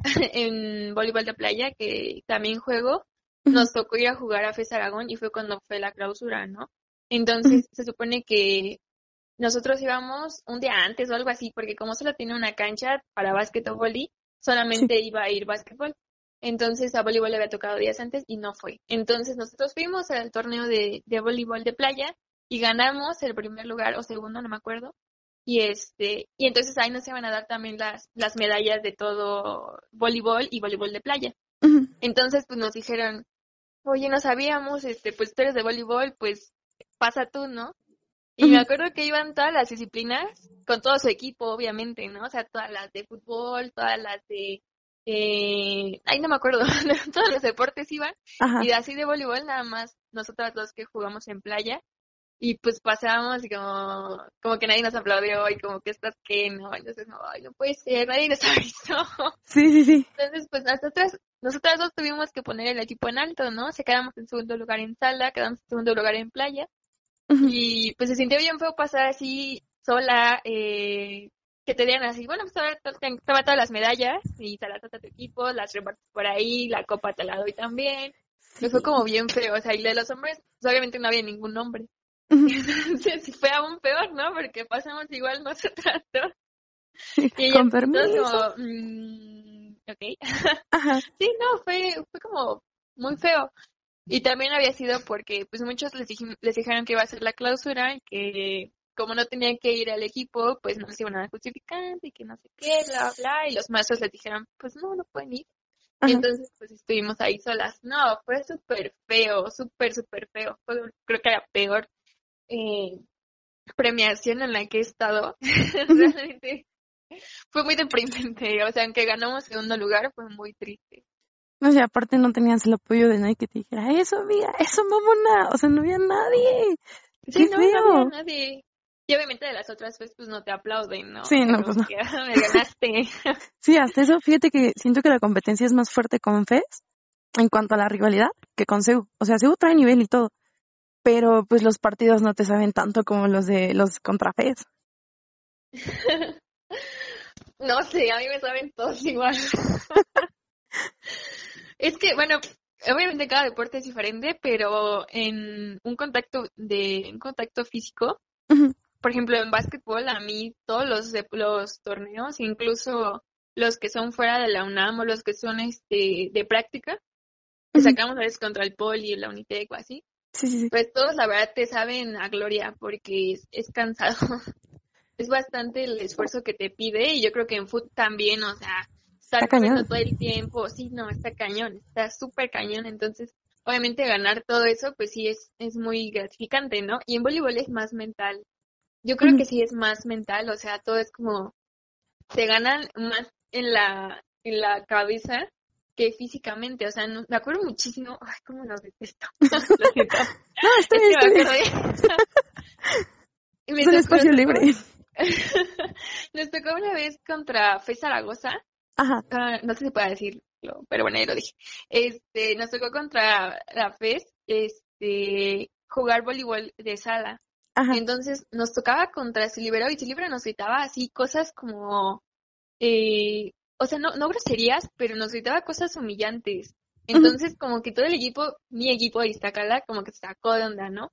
en voleibol de playa, que también juego, nos tocó ir a jugar a FES Aragón y fue cuando fue la clausura, ¿no? Entonces, se supone que nosotros íbamos un día antes o algo así, porque como solo tiene una cancha para básquet o solamente iba a ir básquetbol. Entonces a voleibol le había tocado días antes y no fue. Entonces nosotros fuimos al torneo de, de voleibol de playa y ganamos el primer lugar o segundo, no me acuerdo. Y este, y entonces ahí nos iban a dar también las, las medallas de todo voleibol y voleibol de playa. Entonces, pues nos dijeron, oye, no sabíamos, este, pues tú eres de voleibol, pues pasa tú, ¿no? Y me acuerdo que iban todas las disciplinas, con todo su equipo, obviamente, ¿no? O sea, todas las de fútbol, todas las de eh, ay, no me acuerdo, todos los deportes iban, y así de voleibol nada más nosotras dos que jugamos en playa, y pues pasábamos y como, como que nadie nos aplaudió y como que estás que no, entonces no, ay, no puede ser, nadie nos avisó. Sí, sí, sí. Entonces pues nosotras, nosotras dos tuvimos que poner el equipo en alto, ¿no? Se quedamos en segundo lugar en sala, quedamos en segundo lugar en playa y pues se sintió bien feo pasar así sola, eh, que te dieran así, bueno, pues toma todas las medallas y te las a tu equipo, las repartes por ahí, la copa te la doy también. Me fue como bien feo, o sea, y de los hombres, pues, obviamente no había ningún hombre. Entonces fue aún peor, ¿no? Porque pasamos igual nosotras dos. Y Con permiso. Como, mm, ok. sí, no, fue, fue como muy feo. Y también había sido porque pues muchos les, les dijeron que iba a ser la clausura y que como no tenían que ir al equipo, pues no les iban a dar justificante y que no sé qué, bla, bla. Y los maestros les dijeron, pues no, no pueden ir. Y entonces pues estuvimos ahí solas. No, fue súper feo, súper, súper feo. Fue, creo que era peor eh, premiación en la que he estado, realmente fue muy deprimente. O sea, aunque ganamos segundo lugar, fue muy triste. No sé, aparte no tenías el apoyo de nadie que te dijera, eso, amiga, eso, mamona. O sea, no había nadie. Sí, no, había nadie. Y obviamente de las otras veces pues no te aplauden, ¿no? Sí, no, pues no. me ganaste. sí, hasta eso, fíjate que siento que la competencia es más fuerte con FES en cuanto a la rivalidad que con CEU. O sea, CEU trae nivel y todo pero pues los partidos no te saben tanto como los de los contrafes. no sé, a mí me saben todos igual. es que, bueno, obviamente cada deporte es diferente, pero en un contacto de un contacto físico, por ejemplo, en básquetbol, a mí todos los, los torneos, incluso los que son fuera de la UNAM o los que son este de práctica, sacamos a veces contra el Poli y la Unitec o así, pues todos la verdad te saben a gloria porque es, cansado. es bastante el esfuerzo que te pide y yo creo que en foot también, o sea, estar corriendo todo el tiempo, sí, no, está cañón, está súper cañón, entonces obviamente ganar todo eso pues sí es, es muy gratificante, ¿no? Y en voleibol es más mental. Yo creo que sí es más mental, o sea, todo es como te ganan más en la en la cabeza que físicamente, o sea, no, me acuerdo muchísimo, ay, cómo lo detesto. lo siento. No, estoy bien, Es un espacio libre. Nos tocó una vez contra Fe Zaragoza. Ajá. Ah, no sé si puedo decirlo, pero bueno, ya lo dije. Este, nos tocó contra la FES, este, jugar voleibol de sala. Ajá. Entonces nos tocaba contra Silibero y Silibero nos gritaba así cosas como eh, o sea, no, no groserías, pero nos gritaba cosas humillantes. Entonces, como que todo el equipo, mi equipo de Iztacala, como que se sacó de onda, ¿no?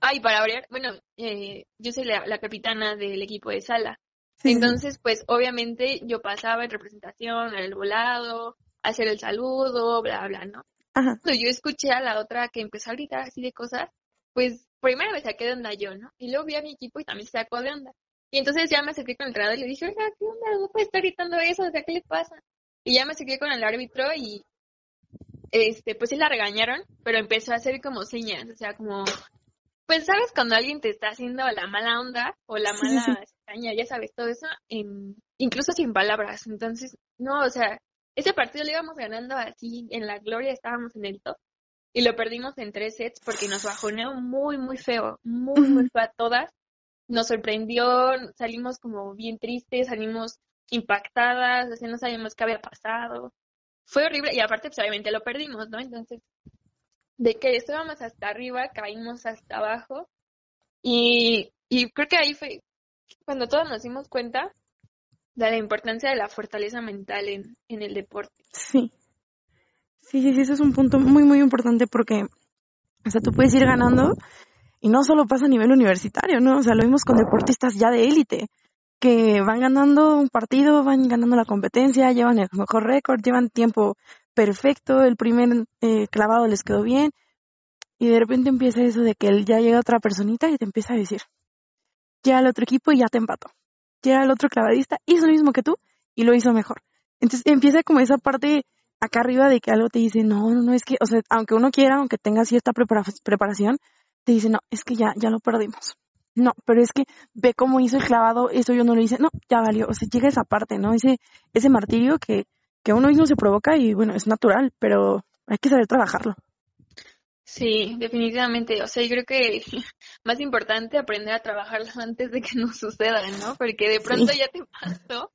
Ay, para variar, bueno, eh, yo soy la, capitana del equipo de sala. Entonces, pues, obviamente, yo pasaba en representación, en el volado, hacer el saludo, bla, bla, ¿no? Cuando yo escuché a la otra que empezó a gritar así de cosas, pues, primero me saqué de onda yo, ¿no? Y luego vi a mi equipo y también se sacó de onda. Y entonces ya me acerqué con el entrenador y le dije, oiga, ¿qué onda? No puede estar gritando eso, o sea, ¿qué le pasa? Y ya me acerqué con el árbitro y este, pues sí la regañaron, pero empezó a hacer como señas, o sea, como, pues sabes cuando alguien te está haciendo la mala onda o la mala extraña, ya sabes, todo eso, en, incluso sin palabras. Entonces, no, o sea, ese partido lo íbamos ganando así, en la gloria estábamos en el top. Y lo perdimos en tres sets porque nos bajoneó muy, muy feo, muy, muy feo a todas. Nos sorprendió, salimos como bien tristes, salimos impactadas, así no sabíamos qué había pasado fue horrible y aparte pues obviamente lo perdimos, ¿no? Entonces, de que estábamos hasta arriba, caímos hasta abajo y, y creo que ahí fue cuando todos nos dimos cuenta de la importancia de la fortaleza mental en, en el deporte. Sí. Sí, sí, sí, eso es un punto muy, muy importante porque, o sea, tú puedes ir ganando y no solo pasa a nivel universitario, ¿no? O sea, lo vimos con deportistas ya de élite que van ganando un partido, van ganando la competencia, llevan el mejor récord, llevan tiempo perfecto, el primer eh, clavado les quedó bien y de repente empieza eso de que ya llega otra personita y te empieza a decir, llega el otro equipo y ya te empató, llega el otro clavadista, hizo lo mismo que tú y lo hizo mejor. Entonces empieza como esa parte acá arriba de que algo te dice, no, no, no, es que, o sea, aunque uno quiera, aunque tenga cierta preparación, te dice, no, es que ya, ya lo perdimos no, pero es que ve cómo hizo el clavado, eso yo no lo hice, no, ya valió, o sea, llega esa parte, ¿no? Ese, ese martirio que, que uno mismo se provoca y bueno, es natural, pero hay que saber trabajarlo. Sí, definitivamente. O sea, yo creo que más importante aprender a trabajarlo antes de que nos suceda, ¿no? Porque de pronto ya te pasó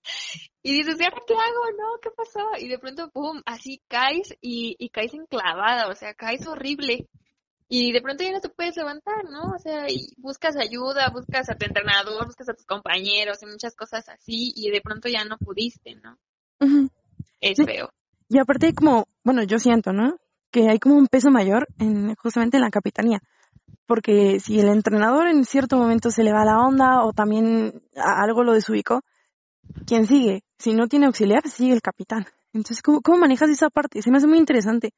y dices, ¿y ahora qué hago? ¿No? ¿Qué pasó? Y de pronto, pum, así caes y, y caes enclavada, o sea, caes horrible y de pronto ya no te puedes levantar, ¿no? O sea, y buscas ayuda, buscas a tu entrenador, buscas a tus compañeros y muchas cosas así y de pronto ya no pudiste, ¿no? Es feo. Y aparte como, bueno, yo siento, ¿no? Que hay como un peso mayor en justamente en la capitanía. Porque si el entrenador en cierto momento se le va la onda o también algo lo desubicó, ¿quién sigue? Si no tiene auxiliar, sigue el capitán. Entonces, ¿cómo, cómo manejas esa parte? Se me hace muy interesante.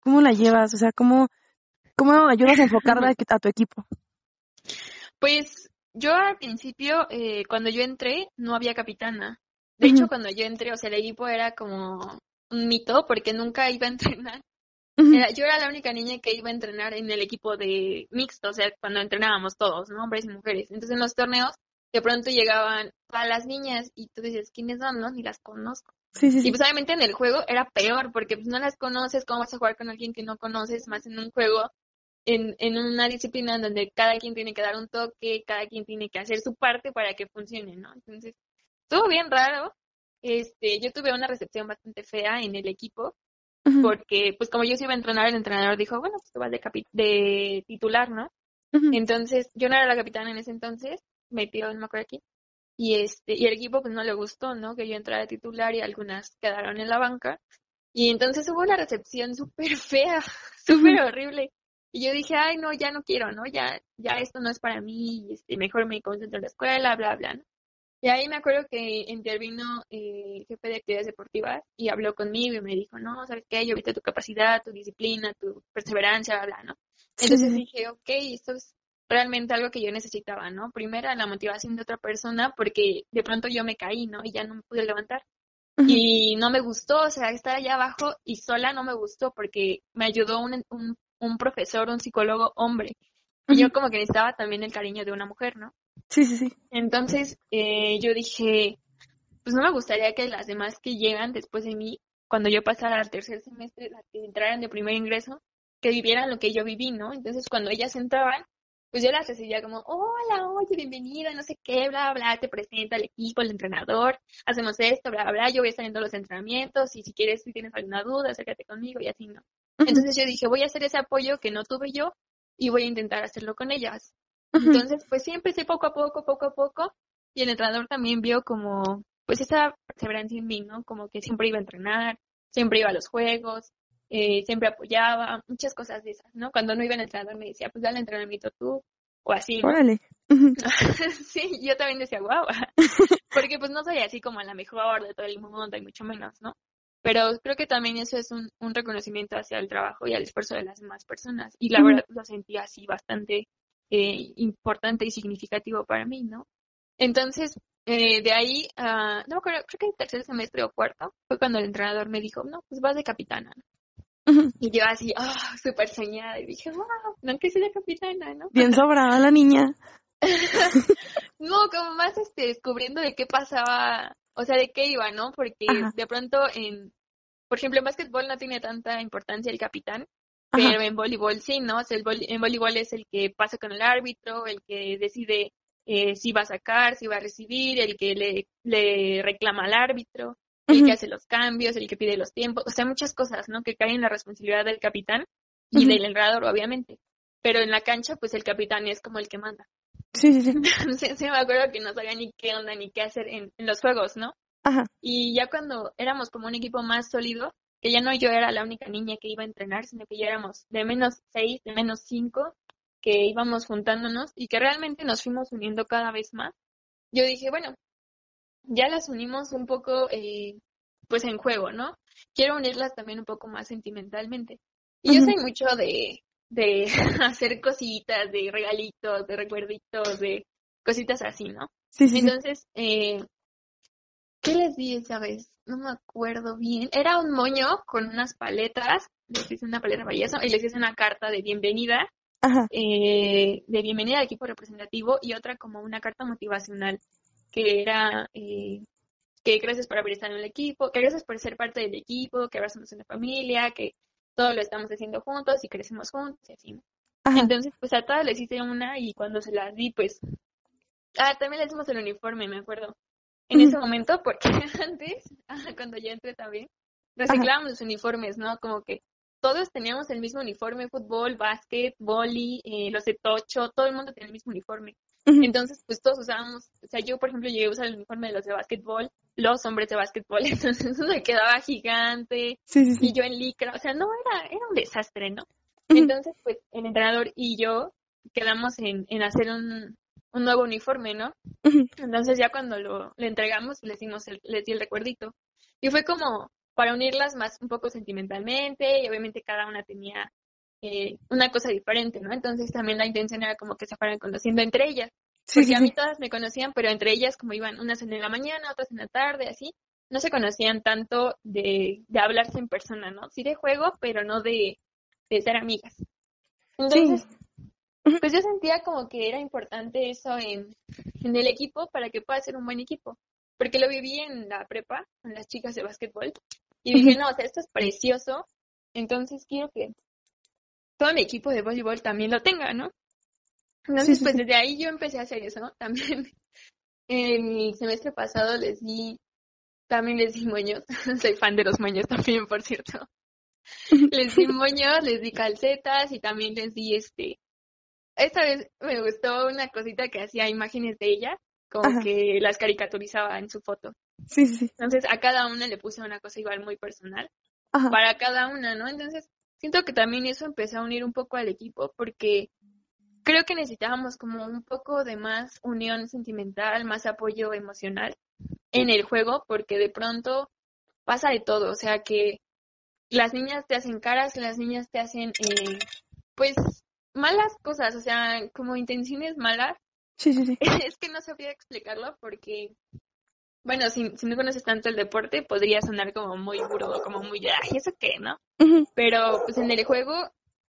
¿Cómo la llevas? O sea, ¿cómo, ¿Cómo ayudas a enfocarla a tu equipo? Pues yo al principio, eh, cuando yo entré, no había capitana. De hecho, cuando yo entré, o sea, el equipo era como un mito porque nunca iba a entrenar. yo era la única niña que iba a entrenar en el equipo de mixto, o sea, cuando entrenábamos todos, ¿no? Hombres y mujeres. Entonces en los torneos, de pronto llegaban a las niñas y tú dices, ¿quiénes son? No, ni las conozco. Sí, sí, Y pues obviamente en el juego era peor porque pues no las conoces, ¿cómo vas a jugar con alguien que no conoces? Más en un juego en, en una disciplina en donde cada quien tiene que dar un toque, cada quien tiene que hacer su parte para que funcione, ¿no? Entonces, estuvo bien raro. Este, yo tuve una recepción bastante fea en el equipo, porque pues como yo se iba a entrenar, el entrenador dijo, bueno, pues tú vas de, de titular, ¿no? Entonces, yo no era la capitana en ese entonces, metió, no me acuerdo aquí, y este, y el equipo pues no le gustó, ¿no? Que yo entrara de titular y algunas quedaron en la banca. Y entonces hubo una recepción súper fea, súper horrible. Y yo dije, ay, no, ya no quiero, ¿no? Ya, ya esto no es para mí, este, mejor me concentro en la escuela, bla, bla, ¿no? Y ahí me acuerdo que intervino eh, el jefe de actividades deportivas y habló conmigo y me dijo, no, ¿sabes qué? Yo viste tu capacidad, tu disciplina, tu perseverancia, bla, bla, ¿no? Entonces dije, ok, esto es realmente algo que yo necesitaba, ¿no? Primero, la motivación de otra persona porque de pronto yo me caí, ¿no? Y ya no me pude levantar. Y no me gustó, o sea, estar allá abajo y sola no me gustó porque me ayudó un, un un profesor, un psicólogo hombre. Y yo como que necesitaba también el cariño de una mujer, ¿no? Sí, sí, sí. Entonces eh, yo dije, pues no me gustaría que las demás que llegan después de mí, cuando yo pasara al tercer semestre, las que entraran de primer ingreso, que vivieran lo que yo viví, ¿no? Entonces cuando ellas entraban, pues yo las recibía como, hola, oye, bienvenida, no sé qué, bla, bla, te presenta el equipo, el entrenador, hacemos esto, bla, bla, yo voy a estar en todos los entrenamientos y si quieres, si tienes alguna duda, acércate conmigo y así, ¿no? Entonces yo dije, voy a hacer ese apoyo que no tuve yo y voy a intentar hacerlo con ellas. Entonces, pues sí empecé poco a poco, poco a poco, y el entrenador también vio como, pues esa perseverancia en mí, ¿no? Como que siempre iba a entrenar, siempre iba a los juegos, eh, siempre apoyaba, muchas cosas de esas, ¿no? Cuando no iba el entrenador me decía, pues dale entrenamiento tú, o así. Órale. sí, yo también decía, guau, porque pues no soy así como la mejor de todo el mundo y mucho menos, ¿no? Pero creo que también eso es un, un reconocimiento hacia el trabajo y al esfuerzo de las demás personas. Y la verdad lo sentí así bastante eh, importante y significativo para mí, ¿no? Entonces, eh, de ahí, uh, no creo, creo que el tercer semestre o cuarto fue cuando el entrenador me dijo, no, pues vas de capitana. Y yo así, oh, súper soñada. Y dije, wow, no que la capitana, ¿no? Bien sobrada la niña. no, como más este, descubriendo de qué pasaba, o sea, de qué iba, ¿no? Porque de pronto en, por ejemplo, en básquetbol no tiene tanta importancia el capitán, pero en voleibol sí, ¿no? O sea, el en voleibol es el que pasa con el árbitro, el que decide eh, si va a sacar, si va a recibir, el que le, le reclama al árbitro, el que hace los cambios, el que pide los tiempos, o sea, muchas cosas, ¿no? Que caen en la responsabilidad del capitán y del entrenador, obviamente. Pero en la cancha, pues el capitán es como el que manda. Sí, sí, sí. sí, me acuerdo que no sabía ni qué onda ni qué hacer en, en los juegos, ¿no? Ajá. Y ya cuando éramos como un equipo más sólido, que ya no yo era la única niña que iba a entrenar, sino que ya éramos de menos seis, de menos cinco, que íbamos juntándonos y que realmente nos fuimos uniendo cada vez más. Yo dije, bueno, ya las unimos un poco, eh, pues en juego, ¿no? Quiero unirlas también un poco más sentimentalmente. Y yo soy mucho de, de hacer cositas, de regalitos, de recuerditos, de cositas así, ¿no? Sí, sí. Entonces, eh, ¿qué les di esa vez? No me acuerdo bien. Era un moño con unas paletas, les hice una paleta payaso y les hice una carta de bienvenida, eh, de bienvenida al equipo representativo y otra como una carta motivacional que era eh, que gracias por haber estado en el equipo, que gracias por ser parte del equipo, que ahora somos una familia, que todo lo estamos haciendo juntos y crecemos juntos y así. Entonces, pues a todas les hice una y cuando se las di, pues... Ah, también les dimos el uniforme, me acuerdo. En ese momento, porque antes, cuando ya entré también, reciclábamos los uniformes, ¿no? Como que todos teníamos el mismo uniforme, fútbol, básquet, boli, eh, los de tocho, todo el mundo tenía el mismo uniforme. Entonces, pues todos usábamos, o sea, yo por ejemplo llegué a usar el uniforme de los de básquetbol, los hombres de básquetbol, entonces eso me quedaba gigante, y yo en licra, o sea, no, era, era un desastre, ¿no? Entonces, pues el entrenador y yo quedamos en, en hacer un, un nuevo uniforme, ¿no? Entonces ya cuando lo le entregamos, le dimos el, les di el recuerdito. Y fue como para unirlas más un poco sentimentalmente, y obviamente cada una tenía eh, una cosa diferente, ¿no? Entonces también la intención era como que se fueran conociendo entre ellas. Sí, porque a mí todas me conocían, pero entre ellas como iban unas en la mañana, otras en la tarde, así, no se conocían tanto de, de hablarse en persona, ¿no? Sí de juego, pero no de, de ser amigas. Entonces, pues yo sentía como que era importante eso en, en el equipo para que pueda ser un buen equipo. Porque lo viví en la prepa, con las chicas de básquetbol, y dije, no, o sea, esto es precioso, entonces quiero que todo mi equipo de voleibol también lo tenga, ¿no? Entonces, pues desde ahí yo empecé a hacer eso, ¿no? También en el semestre pasado les di, también les di moños, soy fan de los moños también, por cierto. les di moños, les di calcetas y también les di este, esta vez me gustó una cosita que hacía imágenes de ella, como que las caricaturizaba en su foto. Sí, sí. Entonces a cada una le puse una cosa igual muy personal para cada una, ¿no? Entonces siento que también eso empezó a unir un poco al equipo porque creo que necesitábamos como un poco de más unión sentimental, más apoyo emocional en el juego porque de pronto pasa de todo, o sea que las niñas te hacen caras, las niñas te hacen eh, pues malas cosas, o sea, como intenciones malas. Sí, sí, sí. es que no sabría explicarlo porque, bueno, si, si no conoces tanto el deporte, podría sonar como muy burdo, como muy, ay, ¿eso qué, no? Pero, pues en el juego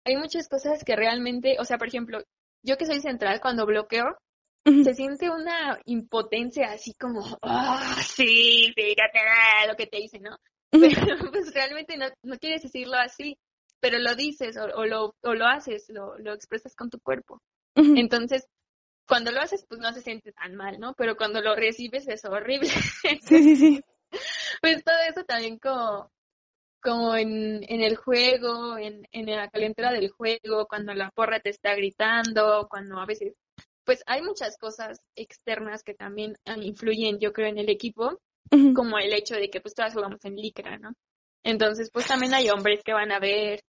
hay muchas cosas que realmente, o sea, por ejemplo, yo que soy central, cuando bloqueo, se siente una impotencia así como, ah, sí, fíjate lo que te dice, ¿no? Pero pues realmente no, no quieres decirlo así pero lo dices o, lo, o lo haces, lo, lo expresas con tu cuerpo. Entonces, cuando lo haces, pues no se siente tan mal, ¿no? Pero cuando lo recibes es horrible. sí, sí, sí. Pues todo eso también como, como en, en el juego, en, en la calentura del juego, cuando la porra te está gritando, cuando a veces, pues hay muchas cosas externas que también influyen, yo creo, en el equipo, como el hecho de que pues todas jugamos en licra, ¿no? Entonces, pues también hay hombres que van a ver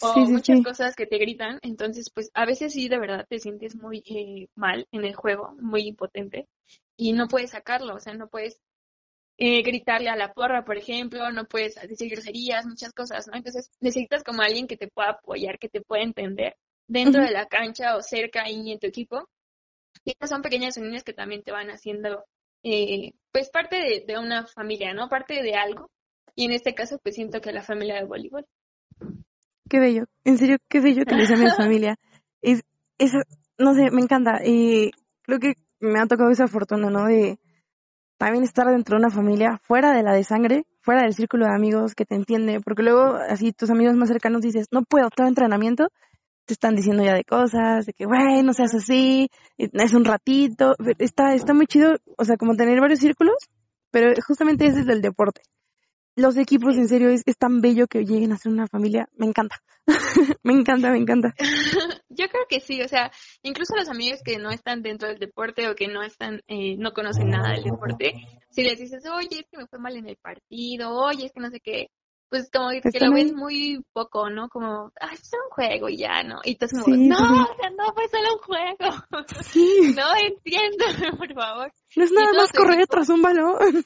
o muchas cosas que te gritan. Entonces, pues a veces sí, de verdad, te sientes muy eh, mal en el juego, muy impotente y no puedes sacarlo, o sea, no puedes eh, gritarle a la porra, por ejemplo, no puedes decir groserías, muchas cosas, ¿no? Entonces, necesitas como alguien que te pueda apoyar, que te pueda entender dentro de la cancha o cerca ahí en tu equipo. Y estas son pequeñas uniones que también te van haciendo, eh, pues, parte de, de una familia, ¿no? Parte de algo y en este caso, pues siento que la familia de voleibol. Qué bello. En serio, qué bello que le llame a familia. Es, es, no sé, me encanta. Y creo que me ha tocado esa fortuna, ¿no? De también estar dentro de una familia, fuera de la de sangre, fuera del círculo de amigos que te entiende, porque luego así tus amigos más cercanos dices, no puedo, todo entrenamiento, te están diciendo ya de cosas, de que, güey, no seas así, es un ratito, está, está muy chido, o sea, como tener varios círculos, pero justamente ese es el deporte. Los equipos, en serio, es, es tan bello que lleguen a ser una familia, me encanta, me encanta, me encanta. Yo creo que sí, o sea, incluso los amigos que no están dentro del deporte o que no están, eh, no conocen nada del deporte, si les dices, oye, es que me fue mal en el partido, oye, es que no sé qué, pues como que, lo ves muy poco, ¿no? Como, ay, es un juego y ya, ¿no? Y entonces como, no, o sea, no fue solo un juego. Sí. no, entiendo, por favor. No es nada más correr tras un balón.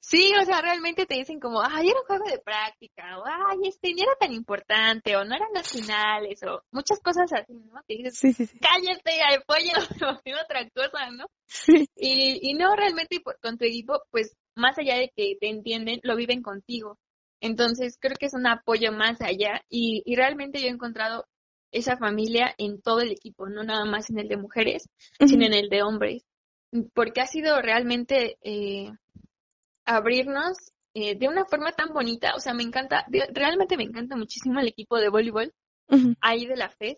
Sí, o sea, realmente te dicen como, ay, era un juego de práctica, o ay, este, no era tan importante, o no eran las finales, o muchas cosas así, ¿no? Te dices, sí, sí, sí. cállate, apoyo, otra cosa, ¿no? Sí. Y, y no, realmente con tu equipo, pues, más allá de que te entienden, lo viven contigo. Entonces, creo que es un apoyo más allá, y, y realmente yo he encontrado esa familia en todo el equipo, no nada más en el de mujeres, sino en el de hombres, porque ha sido realmente... Eh, abrirnos eh, de una forma tan bonita. O sea, me encanta, realmente me encanta muchísimo el equipo de voleibol ahí de la FES,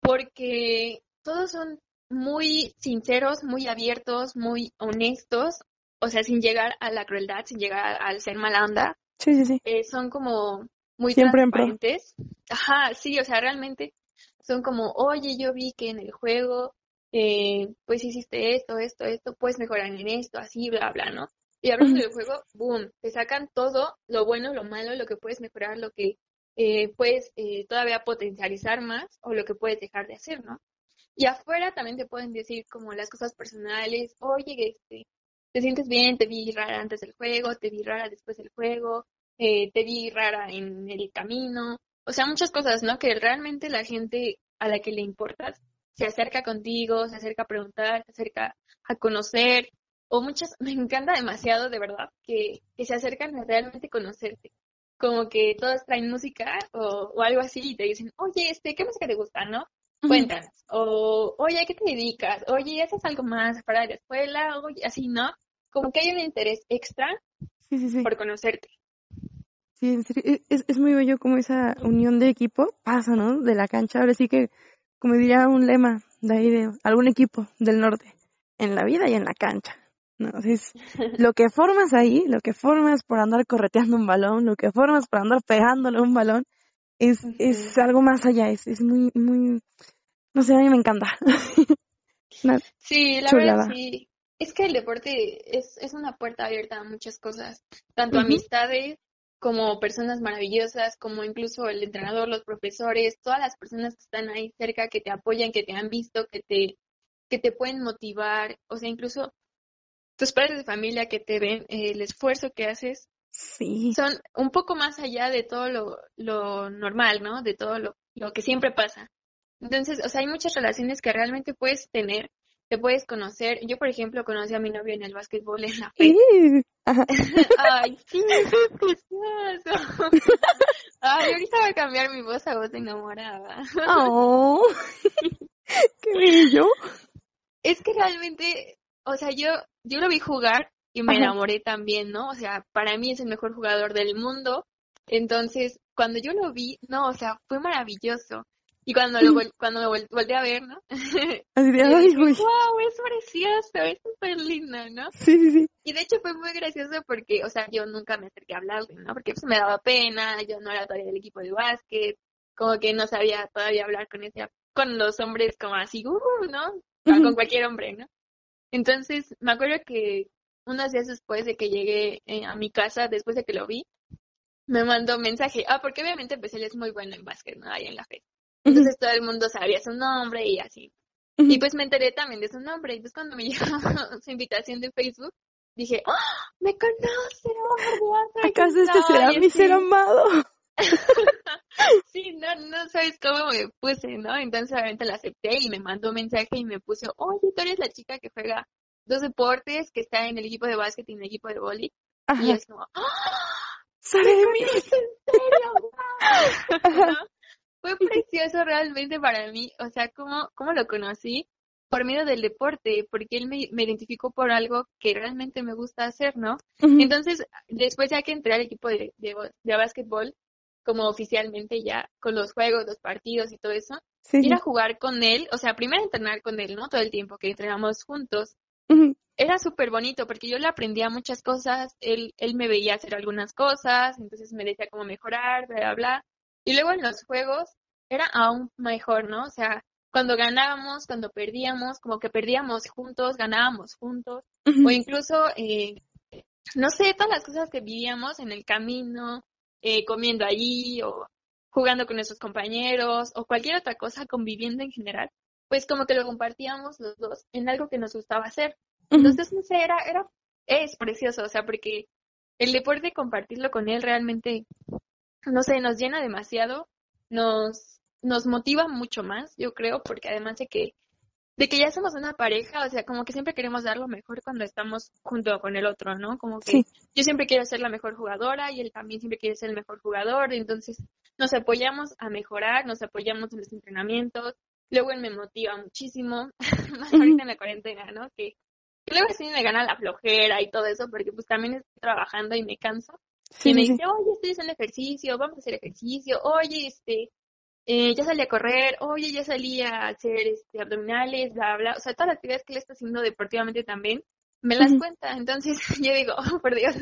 porque todos son muy sinceros, muy abiertos, muy honestos, o sea, sin llegar a la crueldad, sin llegar al ser mala onda. Sí, sí, sí. Eh, son como muy transparentes. Ajá, sí, o sea, realmente son como, oye, yo vi que en el juego, eh, pues hiciste esto, esto, esto, puedes mejorar en esto, así, bla, bla, ¿no? Y hablando del juego, boom, te sacan todo, lo bueno, lo malo, lo que puedes mejorar, lo que eh, puedes eh, todavía potencializar más o lo que puedes dejar de hacer, ¿no? Y afuera también te pueden decir como las cosas personales, oye, este, te sientes bien, te vi rara antes del juego, te vi rara después del juego, eh, te vi rara en el camino, o sea, muchas cosas, ¿no? Que realmente la gente a la que le importas se acerca contigo, se acerca a preguntar, se acerca a conocer, o muchas, me encanta demasiado de verdad que, que se acercan a realmente conocerte. Como que todos traen música o, o algo así y te dicen, oye, este, ¿qué música te gusta, no? Cuéntanos. O, oye, ¿a qué te dedicas? Oye, ¿haces algo más para la escuela? Oye, así, ¿no? Como que hay un interés extra por conocerte. Sí, e, es, es muy bello como esa unión de equipo pasa, ¿no? De la cancha. Ahora sí que, como diría un lema de ahí de algún equipo del norte, en la vida y en la cancha. ¿No? Es lo que formas ahí, lo que formas por andar correteando un balón, lo que formas por andar pegándole un balón, es, es algo más allá, es, es muy, muy, no sé, a mí me encanta. sí, la verdad sí. Es que el deporte es, es una puerta abierta a muchas cosas, tanto amistades como personas maravillosas, como incluso el entrenador, los profesores, todas las personas que están ahí cerca, que te apoyan, que te han visto, que te, que te pueden motivar, o sea, incluso tus padres de familia que te ven el esfuerzo que haces sí. son un poco más allá de todo lo, lo normal, ¿no? De todo lo, lo que siempre pasa. Entonces, o sea, hay muchas relaciones que realmente puedes tener, te puedes conocer. Yo, por ejemplo, conocí a mi novio en el básquetbol en la fe. Ay, sí, es precioso. Ay, ahorita voy a cambiar mi voz a voz de enamorada. Oh, qué bello. Es que realmente o sea, yo, yo lo vi jugar y me enamoré también, ¿no? O sea, para mí es el mejor jugador del mundo. Entonces, cuando yo lo vi, no, o sea, fue maravilloso. Y cuando lo cuando me volví a ver, ¿no? Así de, ay, wow, es precioso, es súper lindo, ¿no? Sí, sí, sí. Y de hecho fue muy gracioso porque, o sea, yo nunca me acerqué a hablarle, ¿no? Porque pues me daba pena, yo no era todavía del equipo de básquet, como que no sabía todavía hablar con ese, con los hombres como así, uh, ¿no? Con cualquier hombre, ¿no? Entonces, me acuerdo que unos días después de que llegué eh, a mi casa, después de que lo vi, me mandó mensaje. Ah, porque obviamente pues él es muy bueno en básquet, ¿no? Ahí en la fe. Entonces todo el mundo sabía su nombre y así. Y pues me enteré también de su nombre. Y pues cuando me llegó su invitación de Facebook, dije, ¡Oh, ¡Me conoce! Oh, ¿Acaso este será mi ser amado? sí, no, no sabes cómo me puse, ¿no? Entonces obviamente la acepté y me mandó un mensaje y me puso, oye, tú eres la chica que juega dos deportes, que está en el equipo de básquet y en el equipo de boli. Y es como, ¡Ah! ¡Sabe de mí! ¿En serio? Fue precioso realmente para mí, o sea, cómo, cómo lo conocí por medio del deporte, porque él me, me identificó por algo que realmente me gusta hacer, ¿no? Entonces, después ya que entré al equipo de, de, de básquetbol, como oficialmente ya, con los juegos, los partidos y todo eso, ir a jugar con él, o sea, primero entrenar con él, ¿no? Todo el tiempo que entrenamos juntos. Era súper bonito porque yo le aprendía muchas cosas, él, él me veía hacer algunas cosas, entonces me decía cómo mejorar, bla, bla, bla. Y luego en los juegos era aún mejor, ¿no? O sea, cuando ganábamos, cuando perdíamos, como que perdíamos juntos, ganábamos juntos, o incluso, eh, no sé, todas las cosas que vivíamos en el camino, eh, comiendo allí, o jugando con nuestros compañeros, o cualquier otra cosa, conviviendo en general, pues como que lo compartíamos los dos en algo que nos gustaba hacer. Entonces, no sé, era, era, es precioso, o sea, porque el deporte, compartirlo con él realmente, no sé, nos llena demasiado, nos, nos motiva mucho más, yo creo, porque además de que, de que ya somos una pareja, o sea, como que siempre queremos dar lo mejor cuando estamos junto con el otro, ¿no? Como que yo siempre quiero ser la mejor jugadora y él también siempre quiere ser el mejor jugador, entonces nos apoyamos a mejorar, nos apoyamos en los entrenamientos, luego él me motiva muchísimo, más ahorita en la cuarentena, ¿no? Que, luego sí me gana la flojera y todo eso, porque pues también estoy trabajando y me canso. y me dice, oye, estoy haciendo ejercicio, vamos a hacer ejercicio, oye, este, eh, ya salí a correr, oye, ya salí a hacer este, abdominales, bla, bla, o sea, todas las actividades que él está haciendo deportivamente también, me las cuenta. Entonces yo digo, oh, por Dios,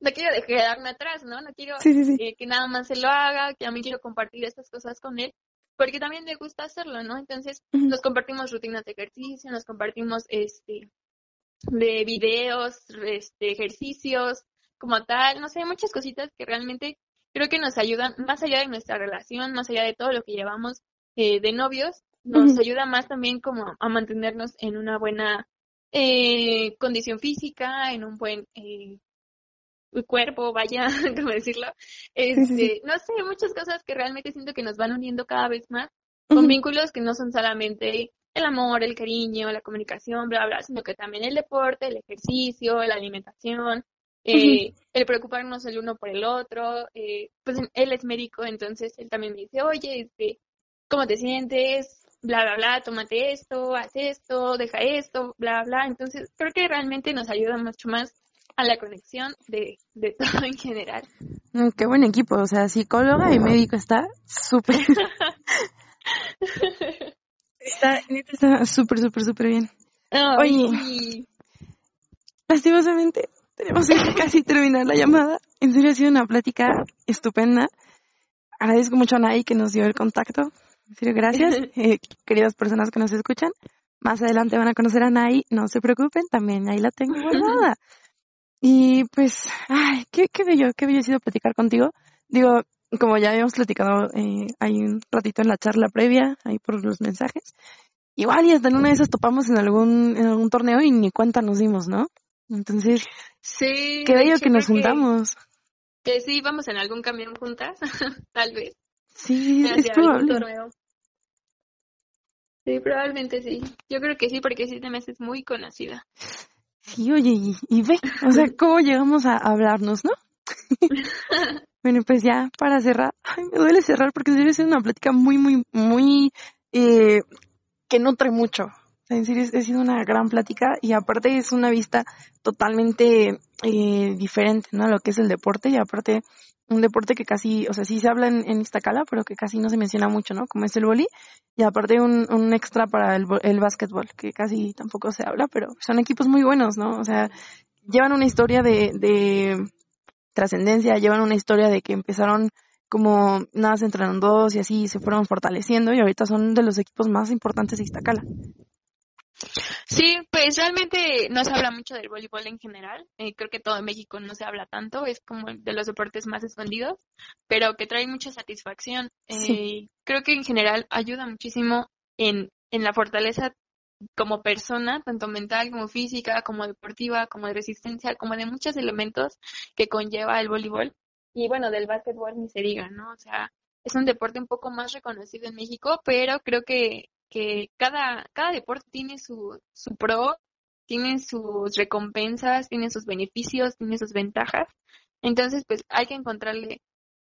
no quiero quedarme atrás, ¿no? No quiero eh, que nada más se lo haga, que a mí quiero compartir estas cosas con él, porque también le gusta hacerlo, ¿no? Entonces nos compartimos rutinas de ejercicio, nos compartimos este de videos, este, ejercicios, como tal, no sé, muchas cositas que realmente creo que nos ayudan, más allá de nuestra relación, más allá de todo lo que llevamos eh, de novios, nos ayuda más también como a mantenernos en una buena eh, condición física, en un buen eh, cuerpo, vaya, como decirlo. Este, No sé, muchas cosas que realmente siento que nos van uniendo cada vez más con vínculos que no son solamente el amor, el cariño, la comunicación, bla, bla, sino que también el deporte, el ejercicio, la alimentación, eh, el preocuparnos el uno por el otro, eh, pues él es médico, entonces él también me dice, oye, este, ¿cómo te sientes? Bla, bla, bla, tómate esto, haz esto, deja esto, bla, bla. Entonces, creo que realmente nos ayuda mucho más a la conexión de, de todo en general. Mm, qué buen equipo, o sea, psicóloga y médico está súper. está, está súper, súper, súper bien. Oye, lastimosamente tenemos que casi terminar la llamada. En serio ha sido una plática estupenda. Agradezco mucho a Nay que nos dio el contacto. En serio, gracias. Eh, queridas personas que nos escuchan, más adelante van a conocer a Nay. No se preocupen, también ahí la tengo guardada. Y pues, ay, qué, qué bello, qué bello ha sido platicar contigo. Digo, como ya habíamos platicado eh, hay un ratito en la charla previa, ahí por los mensajes. Igual y hasta en una de esas topamos en algún, en algún torneo y ni cuenta nos dimos, ¿no? Entonces, sí, qué bello que nos juntamos. Que, sí, vamos en algún camión juntas, tal vez. Sí, es probable. Sí, probablemente sí. Yo creo que sí, porque sí te me haces muy conocida. Sí, oye, y, ve, o sea, cómo llegamos a hablarnos, ¿no? bueno, pues ya para cerrar, ay, me duele cerrar porque debe ser una plática muy, muy, muy, eh, que no trae mucho. En serio, ha sido una gran plática y aparte es una vista totalmente eh, diferente, ¿no? A lo que es el deporte y aparte un deporte que casi, o sea, sí se habla en, en Iztacala, pero que casi no se menciona mucho, ¿no? Como es el boli y aparte un, un extra para el, el básquetbol, que casi tampoco se habla, pero son equipos muy buenos, ¿no? O sea, llevan una historia de, de trascendencia, llevan una historia de que empezaron como nada se entrenaron dos y así se fueron fortaleciendo y ahorita son de los equipos más importantes de Iztacala. Sí, pues realmente no se habla mucho del voleibol en general. Eh, creo que todo en México no se habla tanto, es como de los deportes más escondidos, pero que trae mucha satisfacción. Eh, creo que en general ayuda muchísimo en, en la fortaleza como persona, tanto mental como física, como deportiva, como de resistencia, como de muchos elementos que conlleva el voleibol. Y bueno, del básquetbol ni se diga, ¿no? O sea, es un deporte un poco más reconocido en México, pero creo que que cada, cada deporte tiene su, su pro, tiene sus recompensas, tiene sus beneficios, tiene sus ventajas. Entonces, pues hay que encontrarle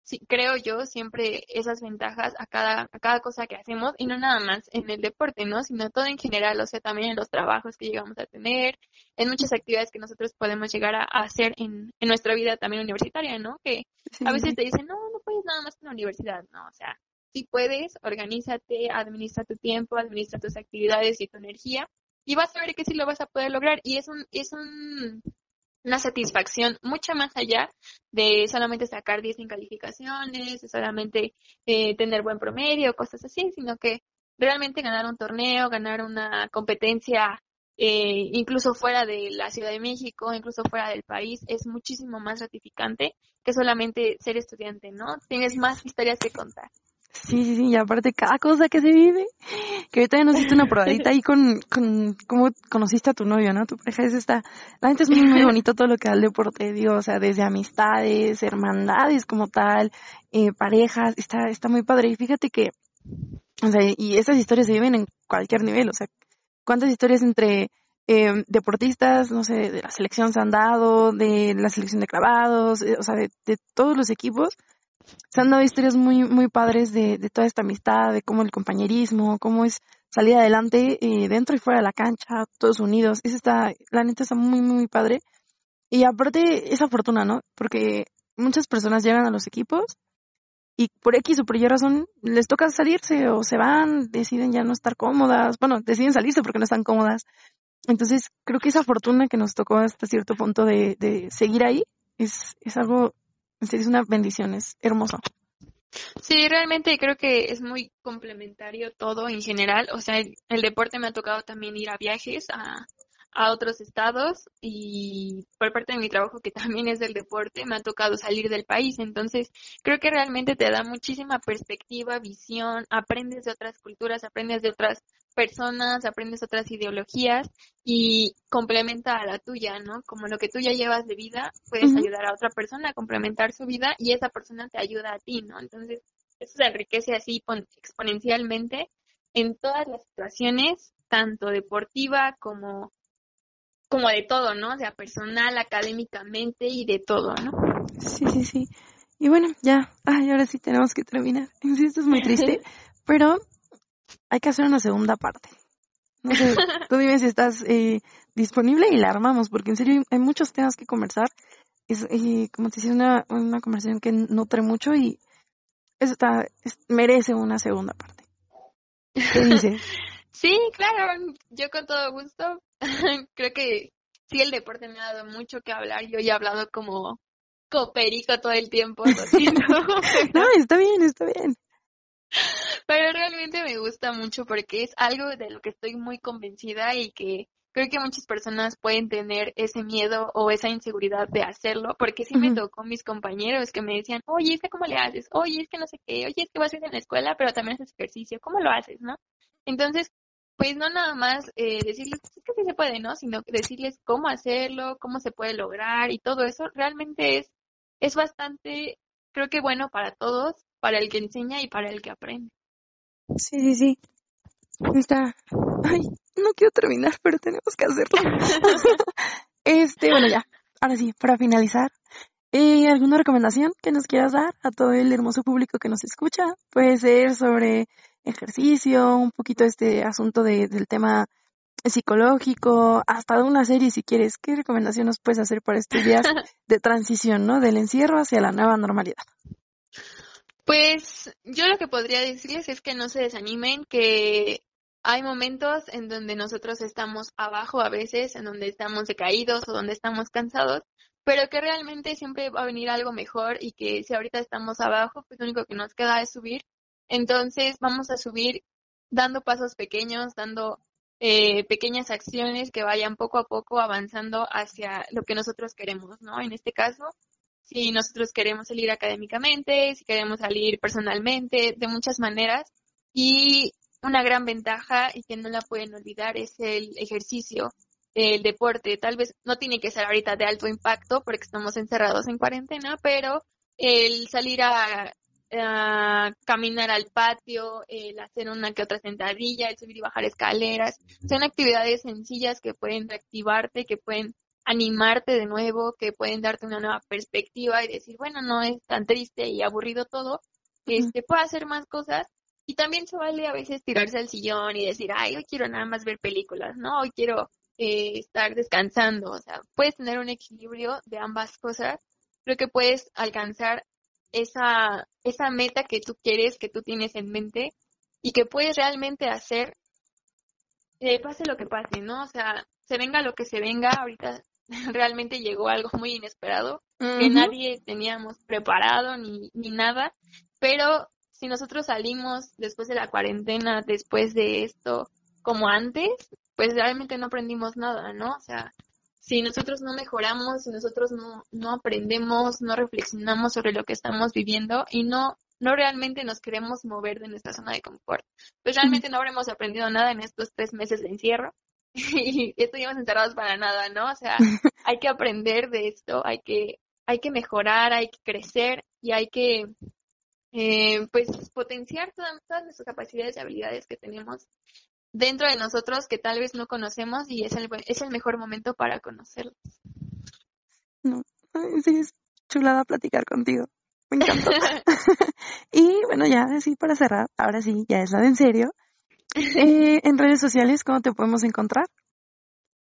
sí, creo yo, siempre esas ventajas a cada, a cada cosa que hacemos y no nada más en el deporte, ¿no? Sino todo en general, o sea, también en los trabajos que llegamos a tener, en muchas actividades que nosotros podemos llegar a, hacer en, en, nuestra vida también universitaria, ¿no? Que a veces te dicen, no, no puedes nada más en la universidad, ¿no? O sea, si puedes, organízate, administra tu tiempo, administra tus actividades y tu energía y vas a ver que sí lo vas a poder lograr y es un, es un una satisfacción mucho más allá de solamente sacar 10 en calificaciones, de solamente eh, tener buen promedio, cosas así, sino que realmente ganar un torneo, ganar una competencia eh, incluso fuera de la Ciudad de México, incluso fuera del país, es muchísimo más gratificante que solamente ser estudiante, ¿no? Tienes más historias que contar. Sí, sí, sí, y aparte cada cosa que se vive, que ahorita ya nos hiciste una probadita ahí con, con cómo conociste a tu novio, ¿no? Tu pareja es esta, la gente es muy, muy bonito todo lo que da el deporte, digo, o sea, desde amistades, hermandades como tal, eh, parejas, está, está muy padre. Y fíjate que, o sea, y esas historias se viven en cualquier nivel, o sea, cuántas historias entre eh, deportistas, no sé, de la selección se han dado, de la selección de clavados, eh, o sea, de, de todos los equipos, se han dado historias muy, muy padres de, de toda esta amistad, de cómo el compañerismo, cómo es salir adelante eh, dentro y fuera de la cancha, todos unidos. Eso está, la neta está muy, muy padre. Y aparte, esa fortuna, ¿no? Porque muchas personas llegan a los equipos y por X o por Y razón les toca salirse o se van, deciden ya no estar cómodas, bueno, deciden salirse porque no están cómodas. Entonces, creo que esa fortuna que nos tocó hasta cierto punto de, de seguir ahí es, es algo es una bendición, es hermoso. Sí, realmente creo que es muy complementario todo en general. O sea, el, el deporte me ha tocado también ir a viajes a, a otros estados y por parte de mi trabajo que también es del deporte me ha tocado salir del país entonces creo que realmente te da muchísima perspectiva visión aprendes de otras culturas aprendes de otras personas aprendes otras ideologías y complementa a la tuya no como lo que tú ya llevas de vida puedes ayudar a otra persona a complementar su vida y esa persona te ayuda a ti no entonces eso se enriquece así exponencialmente en todas las situaciones tanto deportiva como como de todo, ¿no? O sea, personal, académicamente y de todo, ¿no? Sí, sí, sí. Y bueno, ya, ay, ahora sí tenemos que terminar. Sí, esto es muy triste, pero hay que hacer una segunda parte. No sé, tú dime si estás eh, disponible y la armamos, porque en serio hay muchos temas que conversar. Es, eh, como te decía, una, una conversación que nutre mucho y eso está, merece una segunda parte. ¿Qué dices? Sí, claro, yo con todo gusto. Creo que sí, el deporte me ha dado mucho que hablar. Yo ya he hablado como coperico todo el tiempo, lo siento. no, está bien, está bien. Pero realmente me gusta mucho porque es algo de lo que estoy muy convencida y que creo que muchas personas pueden tener ese miedo o esa inseguridad de hacerlo, porque sí me tocó mis compañeros que me decían, oye, es que cómo le haces, oye, es que no sé qué, oye, es que vas a ir en la escuela, pero también haces ejercicio, ¿cómo lo haces, no? Entonces, pues no nada más eh, decirles pues, que sí se puede, ¿no? Sino decirles cómo hacerlo, cómo se puede lograr y todo eso realmente es, es bastante, creo que bueno para todos, para el que enseña y para el que aprende. Sí, sí, sí. Está. Ay, no quiero terminar, pero tenemos que hacerlo. este, bueno, ya. Ahora sí, para finalizar, eh, ¿alguna recomendación que nos quieras dar a todo el hermoso público que nos escucha? Puede ser sobre ejercicio, un poquito este asunto de, del tema psicológico, hasta de una serie si quieres. ¿Qué recomendación nos puedes hacer para estos días de transición, ¿no? Del encierro hacia la nueva normalidad. Pues yo lo que podría decirles es que no se desanimen, que hay momentos en donde nosotros estamos abajo a veces, en donde estamos decaídos o donde estamos cansados, pero que realmente siempre va a venir algo mejor y que si ahorita estamos abajo, pues lo único que nos queda es subir entonces vamos a subir dando pasos pequeños, dando eh, pequeñas acciones que vayan poco a poco avanzando hacia lo que nosotros queremos, ¿no? En este caso, si nosotros queremos salir académicamente, si queremos salir personalmente, de muchas maneras. Y una gran ventaja y que no la pueden olvidar es el ejercicio, el deporte. Tal vez no tiene que ser ahorita de alto impacto porque estamos encerrados en cuarentena, pero el salir a caminar al patio, el hacer una que otra sentadilla, el subir y bajar escaleras. Son actividades sencillas que pueden reactivarte, que pueden animarte de nuevo, que pueden darte una nueva perspectiva y decir, bueno, no es tan triste y aburrido todo, este, puedo hacer más cosas. Y también se vale a veces tirarse al sillón y decir, ay, hoy quiero nada más ver películas, ¿no? Hoy quiero eh, estar descansando. O sea, puedes tener un equilibrio de ambas cosas. Creo que puedes alcanzar esa, esa meta que tú quieres, que tú tienes en mente y que puedes realmente hacer, eh, pase lo que pase, ¿no? O sea, se venga lo que se venga, ahorita realmente llegó algo muy inesperado que nadie teníamos preparado ni, ni nada, pero si nosotros salimos después de la cuarentena, después de esto, como antes, pues realmente no aprendimos nada, ¿no? O sea, si nosotros no mejoramos, si nosotros no, no aprendemos, no reflexionamos sobre lo que estamos viviendo y no, no realmente nos queremos mover de nuestra zona de confort, pues realmente no habremos aprendido nada en estos tres meses de encierro y estuvimos encerrados para nada, ¿no? O sea, hay que aprender de esto, hay que, hay que mejorar, hay que crecer y hay que, eh, pues, potenciar todas, todas nuestras capacidades y habilidades que tenemos dentro de nosotros que tal vez no conocemos y es el, es el mejor momento para conocerlos. No, sí, es chulada platicar contigo. Me encantó. y bueno, ya así para cerrar, ahora sí, ya es la de en serio. Eh, en redes sociales, ¿cómo te podemos encontrar?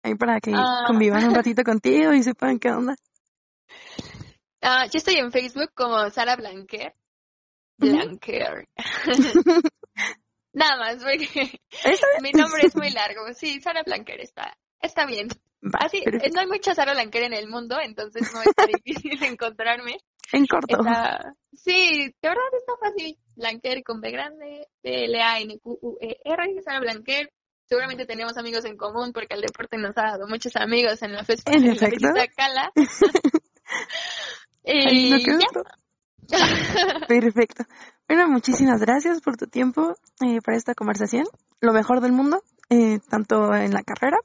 Ahí para que ah. convivan un ratito contigo y sepan qué onda. Ah, yo estoy en Facebook como Sara Blanquer. Blanquer. Nada más, porque mi nombre es muy largo. Sí, Sara Blanquer está, está bien. Así, no hay mucha Sara Blanquer en el mundo, entonces no es difícil encontrarme. En corto. sí, de verdad está fácil. Blanquer con B grande, B-L-A-N-Q-U-E-R, Sara Blanquer. Seguramente tenemos amigos en común porque el deporte nos ha dado muchos amigos en la, fiesta, en, la Cala. y Perfecto. Bueno, muchísimas gracias por tu tiempo eh, para esta conversación. Lo mejor del mundo, eh, tanto en la carrera,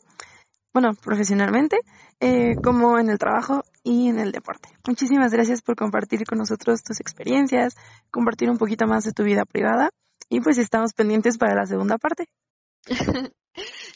bueno, profesionalmente, eh, como en el trabajo y en el deporte. Muchísimas gracias por compartir con nosotros tus experiencias, compartir un poquito más de tu vida privada y pues estamos pendientes para la segunda parte.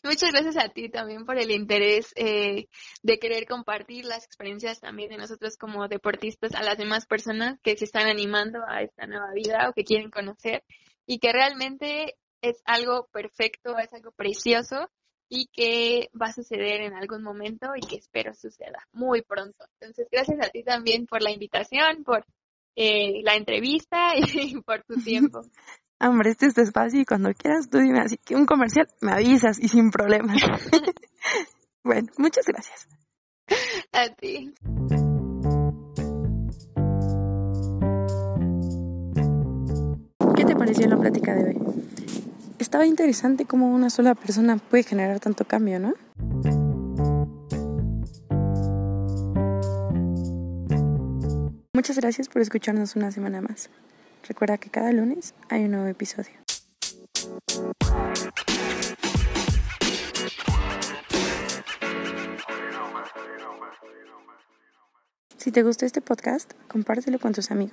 Muchas gracias a ti también por el interés eh, de querer compartir las experiencias también de nosotros como deportistas a las demás personas que se están animando a esta nueva vida o que quieren conocer y que realmente es algo perfecto, es algo precioso y que va a suceder en algún momento y que espero suceda muy pronto. Entonces, gracias a ti también por la invitación, por eh, la entrevista y por tu tiempo. Hombre, este es tu espacio y cuando quieras tú dime así que un comercial me avisas y sin problemas. bueno, muchas gracias. A ti. ¿Qué te pareció la plática de hoy? Estaba interesante cómo una sola persona puede generar tanto cambio, ¿no? Muchas gracias por escucharnos una semana más. Recuerda que cada lunes hay un nuevo episodio. Si te gustó este podcast, compártelo con tus amigos.